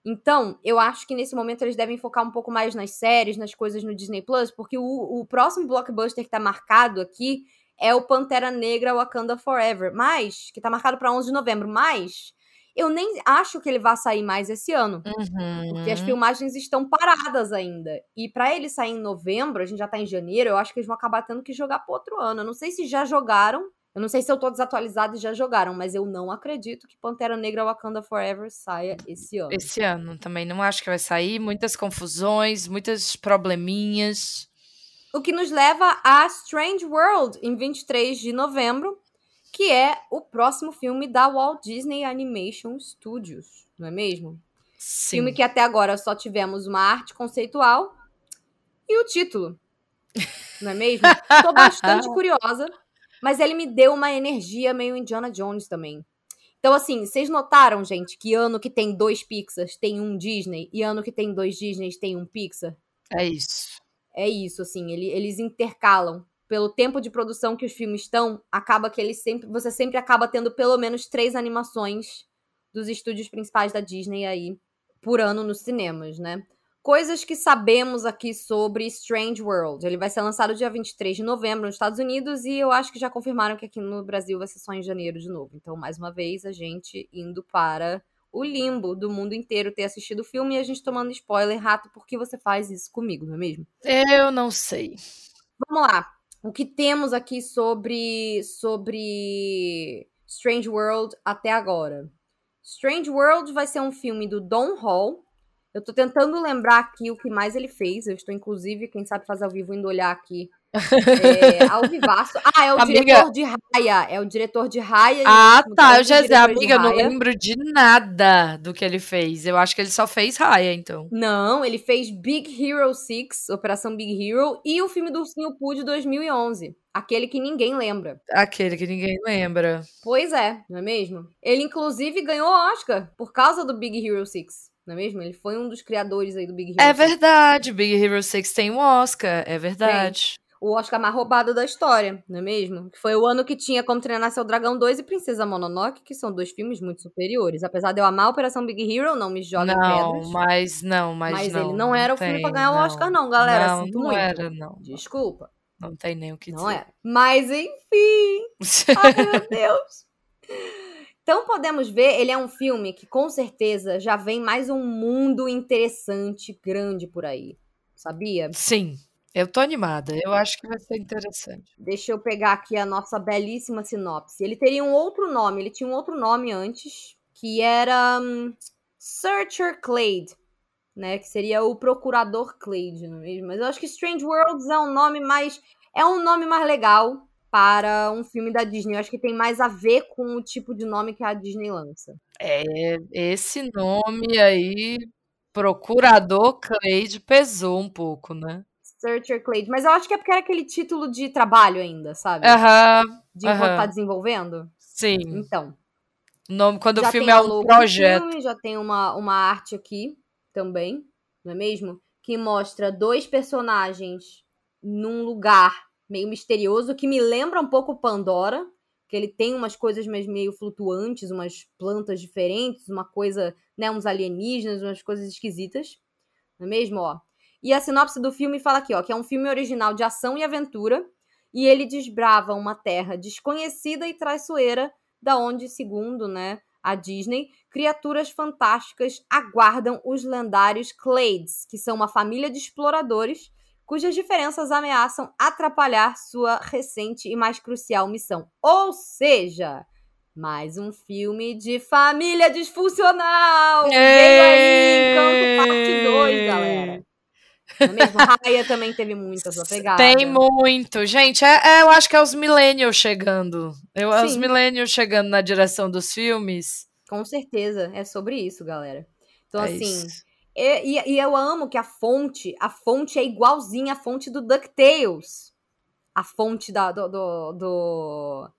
C: Então, eu acho que nesse momento eles devem focar um pouco mais nas séries, nas coisas no Disney Plus, porque o, o próximo blockbuster que tá marcado aqui é o Pantera Negra Wakanda Forever, mas que tá marcado para 11 de novembro, mas eu nem acho que ele vá sair mais esse ano,
B: uhum.
C: porque as filmagens estão paradas ainda. E para ele sair em novembro, a gente já tá em janeiro, eu acho que eles vão acabar tendo que jogar pro outro ano. Eu não sei se já jogaram, eu não sei se eu tô desatualizado e já jogaram, mas eu não acredito que Pantera Negra Wakanda Forever saia esse ano.
B: Esse ano também não acho que vai sair, muitas confusões, muitas probleminhas.
C: O que nos leva a Strange World, em 23 de novembro, que é o próximo filme da Walt Disney Animation Studios, não é mesmo?
B: Sim.
C: Filme que até agora só tivemos uma arte conceitual e o título, não é mesmo? Tô bastante curiosa, mas ele me deu uma energia meio Indiana Jones também. Então, assim, vocês notaram, gente, que ano que tem dois Pixars tem um Disney e ano que tem dois Disney tem um Pixar?
B: É isso
C: é isso, assim, ele, eles intercalam. Pelo tempo de produção que os filmes estão, acaba que eles sempre. Você sempre acaba tendo pelo menos três animações dos estúdios principais da Disney aí por ano nos cinemas, né? Coisas que sabemos aqui sobre Strange World. Ele vai ser lançado dia 23 de novembro nos Estados Unidos e eu acho que já confirmaram que aqui no Brasil vai ser só em janeiro de novo. Então, mais uma vez, a gente indo para o limbo do mundo inteiro ter assistido o filme e a gente tomando spoiler, rato, por que você faz isso comigo, não é mesmo?
B: Eu não sei.
C: Vamos lá. O que temos aqui sobre sobre Strange World até agora? Strange World vai ser um filme do Don Hall. Eu tô tentando lembrar aqui o que mais ele fez. Eu estou, inclusive, quem sabe fazer ao vivo, indo olhar aqui. É, ao vivaço. Ah, é o
B: Amiga-
C: diretor de Raya. É o diretor de Raya. e
B: Ah, tá. Eu já sei, amiga, eu não lembro de nada do que ele fez. Eu acho que ele só fez raia, então.
C: Não, ele fez Big Hero 6, Operação Big Hero, e o filme do Ursinho Pooh de 2011. Aquele que ninguém lembra.
B: Aquele que ninguém lembra.
C: Pois é, não é mesmo? Ele, inclusive, ganhou Oscar por causa do Big Hero 6, não é mesmo? Ele foi um dos criadores aí do Big Hero
B: É
C: 6.
B: verdade, Big Hero 6 tem um Oscar, é verdade.
C: O Oscar mais roubado da história, não é mesmo? Que foi o ano que tinha Como Treinar Seu Dragão 2 e Princesa Mononoke, que são dois filmes muito superiores. Apesar de eu amar a Operação Big Hero, não me joga
B: não,
C: pedras.
B: mas não, mas,
C: Mas,
B: não.
C: ele não era o filme pra ganhar o Oscar, não, galera.
B: Não,
C: Sinto
B: não
C: muito.
B: era, não.
C: Desculpa,
B: Não tem nem o que
C: não
B: dizer.
C: era. Mas enfim, Ai, meu Deus. Então podemos ver, ele é um filme que com certeza já vem mais um mundo interessante, grande por aí. Sabia?
B: Sim, eu tô animada. Eu acho que vai ser interessante.
C: Deixa eu pegar aqui a nossa belíssima sinopse. Ele teria um outro nome, ele tinha um outro nome antes, que era hum, Searcher Clade, né? Que seria o Procurador Clade, não é mesmo? Mas eu acho que Strange Worlds é um nome mais. É um nome mais legal para um filme da Disney. Eu acho que tem mais a ver com o tipo de nome que a Disney lança.
B: É, esse nome aí, Procurador Cleide, pesou um pouco, né?
C: Searcher Clade. Mas eu acho que é porque era aquele título de trabalho ainda, sabe?
B: Aham,
C: de enquanto
B: aham.
C: tá desenvolvendo.
B: sim.
C: Então.
B: Nome, quando o filme é um projeto.
C: filme, já tem uma, uma arte aqui também, não é mesmo? Que mostra dois personagens num lugar meio misterioso que me lembra um pouco Pandora, que ele tem umas coisas meio flutuantes, umas plantas diferentes, uma coisa, né, uns alienígenas, umas coisas esquisitas. Não é mesmo, ó? E a sinopse do filme fala aqui, ó, que é um filme original de ação e aventura, e ele desbrava uma terra desconhecida e traiçoeira, da onde, segundo, né, a Disney, criaturas fantásticas aguardam os lendários Clades, que são uma família de exploradores cujas diferenças ameaçam atrapalhar sua recente e mais crucial missão. Ou seja, mais um filme de família disfuncional. Veio aí Encanto Parte 2, galera. É mesmo? Raya também teve muito essa pegada.
B: Tem muito. Gente, é, é, eu acho que é os millennials chegando. Eu, é os millennials chegando na direção dos filmes.
C: Com certeza, é sobre isso, galera. Então,
B: É
C: assim,
B: isso.
C: E, e- e eu amo que a fonte, a fonte é igualzinha à fonte do DuckTales. A fonte da, do, do, do-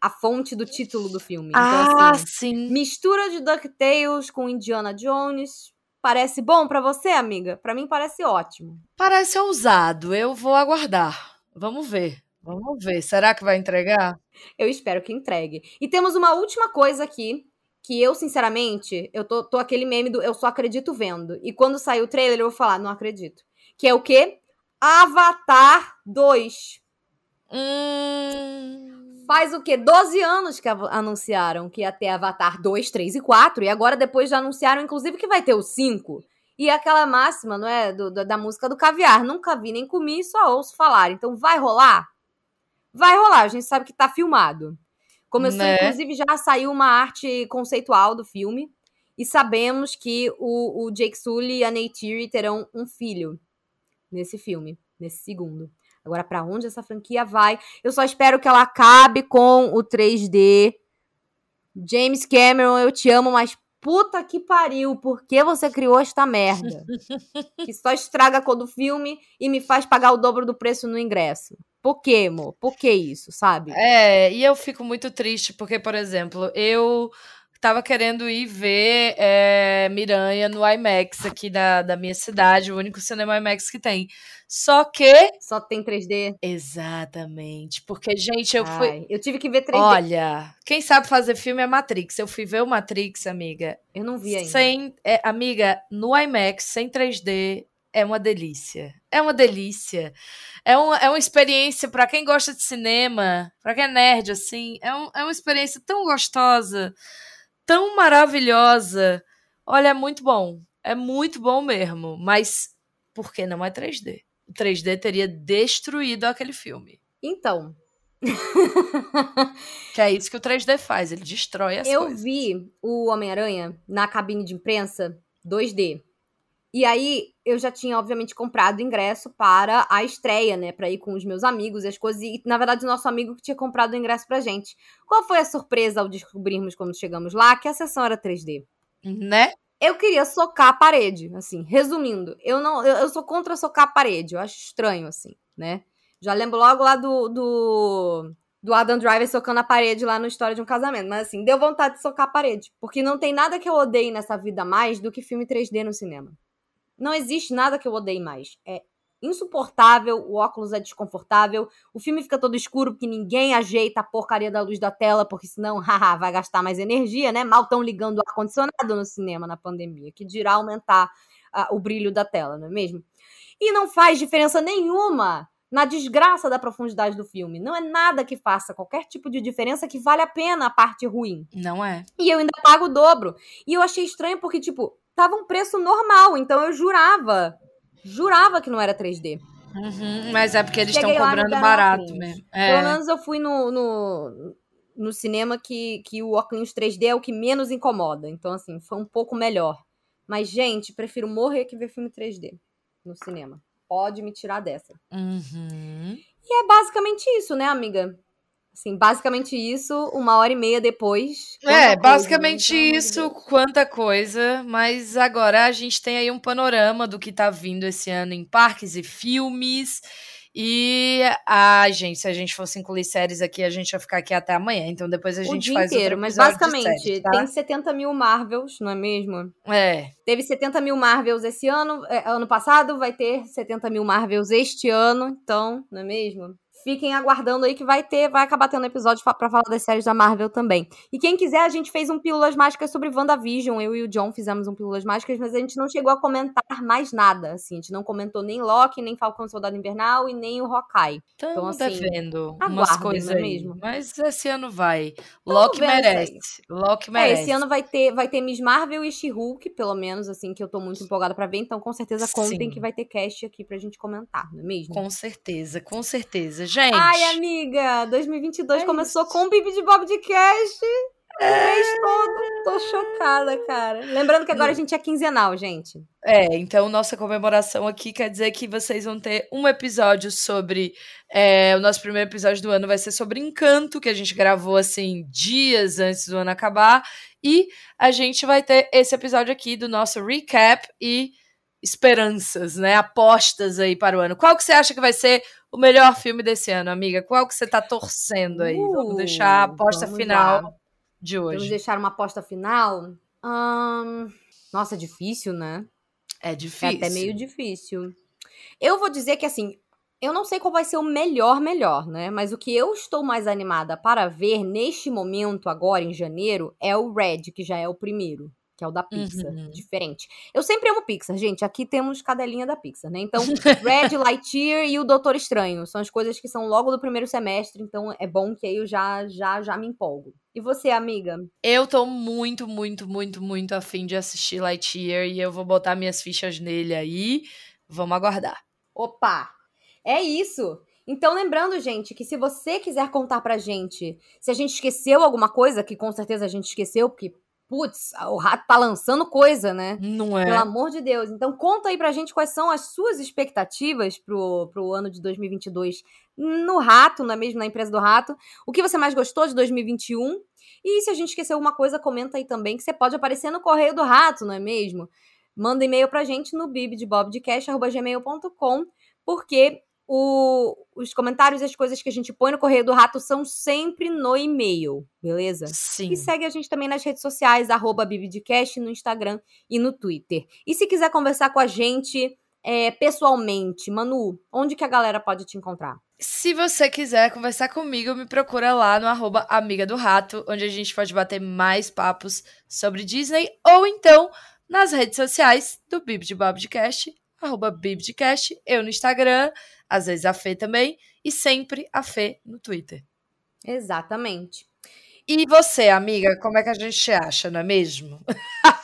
C: A fonte do título do filme. Então,
B: ah,
C: assim,
B: sim.
C: mistura de DuckTales com Indiana Jones. Parece bom pra você, amiga? Pra mim parece ótimo.
B: Parece ousado. Eu vou aguardar. Vamos ver. Vamos ver. Será que vai entregar?
C: Eu espero que entregue. E temos uma última coisa aqui. Que eu, sinceramente, eu tô, tô aquele meme do eu só acredito vendo. E quando sair o trailer, eu vou falar, não acredito. Que é o quê? Avatar 2.
B: Hum.
C: Faz o quê? 12 anos que anunciaram que ia ter Avatar 2, 3 e 4. E agora depois já anunciaram, inclusive, que vai ter o 5. E aquela máxima, não é? Do- do- da música do caviar. Nunca vi nem comi, só ouço falar. Então vai rolar? Vai rolar. A gente sabe que tá filmado. Sei,
B: Né?
C: inclusive, já saiu uma arte conceitual do filme. E sabemos que o, o Jake Sully e a Neytiri terão um filho nesse filme, nesse segundo. Agora, pra onde essa franquia vai? Eu só espero que ela acabe com o 3D. James Cameron, eu te amo, mas puta que pariu, por que você criou esta merda? que só estraga a cor do filme e me faz pagar o dobro do preço no ingresso. Por quê, amor? Por que isso, sabe?
B: É, e eu fico muito triste, porque, por exemplo, eu tava querendo ir ver é, Miranha no IMAX aqui da, da minha cidade, o único cinema IMAX que tem. Só que.
C: Só tem 3D.
B: Exatamente. Porque, gente, eu fui.
C: Ai, eu tive que ver 3D.
B: Olha, quem sabe fazer filme é Matrix. Eu fui ver o Matrix, amiga.
C: eu não vi ainda.
B: Sem, é, amiga, no IMAX, sem 3D, é uma delícia. É uma delícia. É, um, é uma experiência para quem gosta de cinema, para quem é nerd, assim. É, um, é uma experiência tão gostosa, tão maravilhosa. Olha, é muito bom. É muito bom mesmo. Mas por que não é 3D? O 3D teria destruído aquele filme.
C: Então,
B: Que é isso que o 3D faz, ele destrói as
C: eu
B: coisas.
C: vi o Homem-Aranha na cabine de imprensa 2D. E aí eu já tinha, obviamente, comprado ingresso para a estreia, né? Pra ir com os meus amigos e as coisas. E, na verdade, o nosso amigo que tinha comprado o ingresso pra gente. Qual foi a surpresa ao descobrirmos quando chegamos lá que a sessão era 3D?
B: Né?
C: Eu queria socar a parede, assim, resumindo. Eu não, eu, eu sou contra socar a parede, eu acho estranho, assim, né? Já lembro logo lá do, do, do Adam Driver socando a parede lá no História de um Casamento. Mas assim, deu vontade de socar a parede. Porque não tem nada que eu odeie nessa vida mais do que filme 3D no cinema. Não existe nada que eu odeie mais. É insuportável, o óculos é desconfortável, o filme fica todo escuro porque ninguém ajeita a porcaria da luz da tela, porque senão, haha, vai gastar mais energia, né? Mal estão ligando o ar-condicionado no cinema na pandemia, que dirá aumentar uh, o brilho da tela, não é mesmo? E não faz diferença nenhuma na desgraça da profundidade do filme. Não é nada que faça qualquer tipo de diferença que vale a pena a parte ruim.
B: Não é.
C: E eu ainda pago o dobro. E eu achei estranho porque, tipo, tava um preço normal, então eu jurava, jurava que não era 3D.
B: Uhum, mas é porque eles estão cobrando barato mesmo. É.
C: Pelo menos eu fui no, no, no, cinema que, que o óculos 3D é o que menos incomoda. Então, assim, foi um pouco melhor. Mas, gente, prefiro morrer que ver filme 3D no cinema. Pode me tirar dessa.
B: Uhum.
C: E é basicamente isso, né, amiga? Assim, basicamente isso, uma hora e meia depois.
B: É, basicamente coisa, né? isso, quanta coisa. Mas agora a gente tem aí um panorama do que tá vindo esse ano em parques e filmes. E, a gente, se a gente fosse incluir séries aqui, a gente ia ficar aqui até amanhã. Então depois a gente o dia faz inteiro. Mas
C: basicamente,
B: séries, tá?
C: tem 70 mil Marvels, não é mesmo?
B: É.
C: Teve 70 mil Marvels esse ano, é, ano passado, vai ter 70 mil Marvels este ano, então, não é mesmo? Fiquem aguardando aí que vai ter, vai acabar tendo episódio para falar das séries da Marvel também. E quem quiser, a gente fez um Pílulas Mágicas sobre WandaVision. Eu e o John fizemos um Pílulas Mágicas, mas a gente não chegou a comentar mais nada, assim. A gente não comentou nem Loki, nem Falcão Soldado Invernal e nem o Hawkeye.
B: Tamo então, assim, devendo umas coisas é mesmo. Mas esse ano vai. Loki merece. Loki merece.
C: É, esse ano vai ter, vai ter Miss Marvel e She-Hulk, pelo menos, assim, que eu tô muito empolgada para ver. Então, com certeza, contem Sim. que vai ter cast aqui pra gente comentar, não é mesmo?
B: Com certeza, com certeza gente.
C: Ai, amiga, 2022 é começou isso. com o Bibi de Bob de Cash. O mês todo. Tô chocada, cara. Lembrando que agora a gente é quinzenal, gente.
B: É, então nossa comemoração aqui quer dizer que vocês vão ter um episódio sobre. É, o nosso primeiro episódio do ano vai ser sobre Encanto, que a gente gravou assim dias antes do ano acabar. E a gente vai ter esse episódio aqui do nosso recap e esperanças, né? Apostas aí para o ano. Qual que você acha que vai ser o melhor filme desse ano, amiga? Qual que você tá torcendo aí? Uh, vamos deixar a aposta final lá. de hoje.
C: Vamos deixar uma aposta final? Hum... Nossa, é difícil, né?
B: É difícil.
C: É até meio difícil. Eu vou dizer que, assim, eu não sei qual vai ser o melhor, melhor, né? Mas o que eu estou mais animada para ver neste momento, agora em janeiro, é o Red, que já é o primeiro que é o da Pixar, uhum. diferente. Eu sempre amo Pixar, gente. Aqui temos cadelinha da Pixar, né? Então, Red, Lightyear e o Doutor Estranho são as coisas que são logo do primeiro semestre, então é bom que aí eu já já já me empolgo. E você, amiga?
B: Eu tô muito, muito, muito, muito afim de assistir Lightyear e eu vou botar minhas fichas nele aí. Vamos aguardar.
C: Opa! É isso! Então, lembrando, gente, que se você quiser contar pra gente se a gente esqueceu alguma coisa, que com certeza a gente esqueceu, porque putz, o rato tá lançando coisa, né?
B: Não é?
C: Pelo amor de Deus. Então conta aí pra gente quais são as suas expectativas pro, pro ano de 2022 no rato, não é mesmo? Na empresa do rato. O que você mais gostou de 2021? E se a gente esqueceu alguma coisa, comenta aí também, que você pode aparecer no Correio do Rato, não é mesmo? Manda e-mail pra gente no bibdebobdecast.gmail.com porque o, os comentários e as coisas que a gente põe no Correio do Rato são sempre no e-mail, beleza?
B: Sim.
C: E segue a gente também nas redes sociais, arroba Bibidcast, no Instagram e no Twitter. E se quiser conversar com a gente é, pessoalmente, Manu, onde que a galera pode te encontrar?
B: Se você quiser conversar comigo, me procura lá no arroba Amiga do Rato, onde a gente pode bater mais papos sobre Disney, ou então nas redes sociais do Bib de Bobcast, arroba Bibdcast, eu no Instagram, às vezes a Fê também, e sempre a Fê no Twitter.
C: Exatamente.
B: E você, amiga, como é que a gente acha, não é mesmo?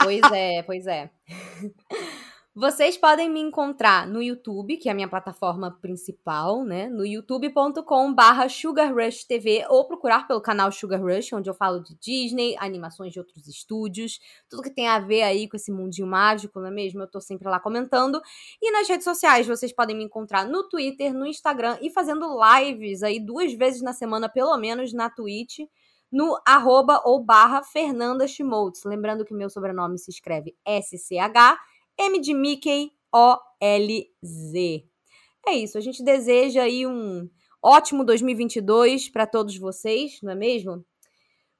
C: Pois é, pois é. Vocês podem me encontrar no YouTube, que é a minha plataforma principal, né? No youtube.com/barra Sugar Rush TV ou procurar pelo canal Sugar Rush, onde eu falo de Disney, animações de outros estúdios, tudo que tem a ver aí com esse mundinho mágico, não é mesmo? Eu tô sempre lá comentando. E nas redes sociais, vocês podem me encontrar no Twitter, no Instagram e fazendo lives aí duas vezes na semana, pelo menos, na Twitch no arroba ou barra Fernanda Schmoltz. Lembrando que meu sobrenome se escreve S-C-H M de Mickey, O-L-Z. É isso, a gente deseja aí um ótimo 2022 para todos vocês, não é mesmo?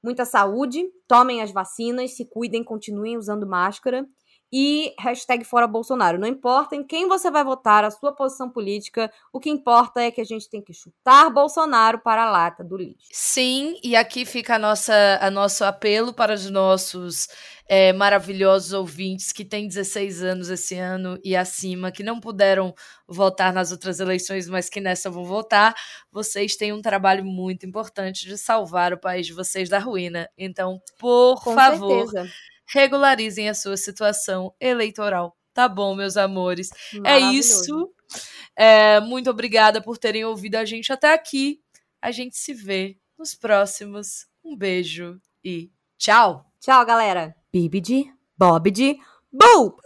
C: Muita saúde, tomem as vacinas, se cuidem, continuem usando máscara e hashtag fora Bolsonaro. Não importa em quem você vai votar, a sua posição política, o que importa é que a gente tem que chutar Bolsonaro para a lata do lixo.
B: Sim, e aqui fica a nossa, a nosso apelo para os nossos é, maravilhosos ouvintes que têm 16 anos esse ano e acima, que não puderam votar nas outras eleições, mas que nessa vão votar. Vocês têm um trabalho muito importante de salvar o país de vocês da ruína. Então, por
C: Com
B: favor.
C: certeza
B: regularizem a sua situação eleitoral. Tá bom, meus amores. É isso. É, muito obrigada por terem ouvido a gente até aqui. A gente se vê nos próximos. Um beijo e tchau.
C: Tchau, galera. Bibidi, Bobidi, Boo!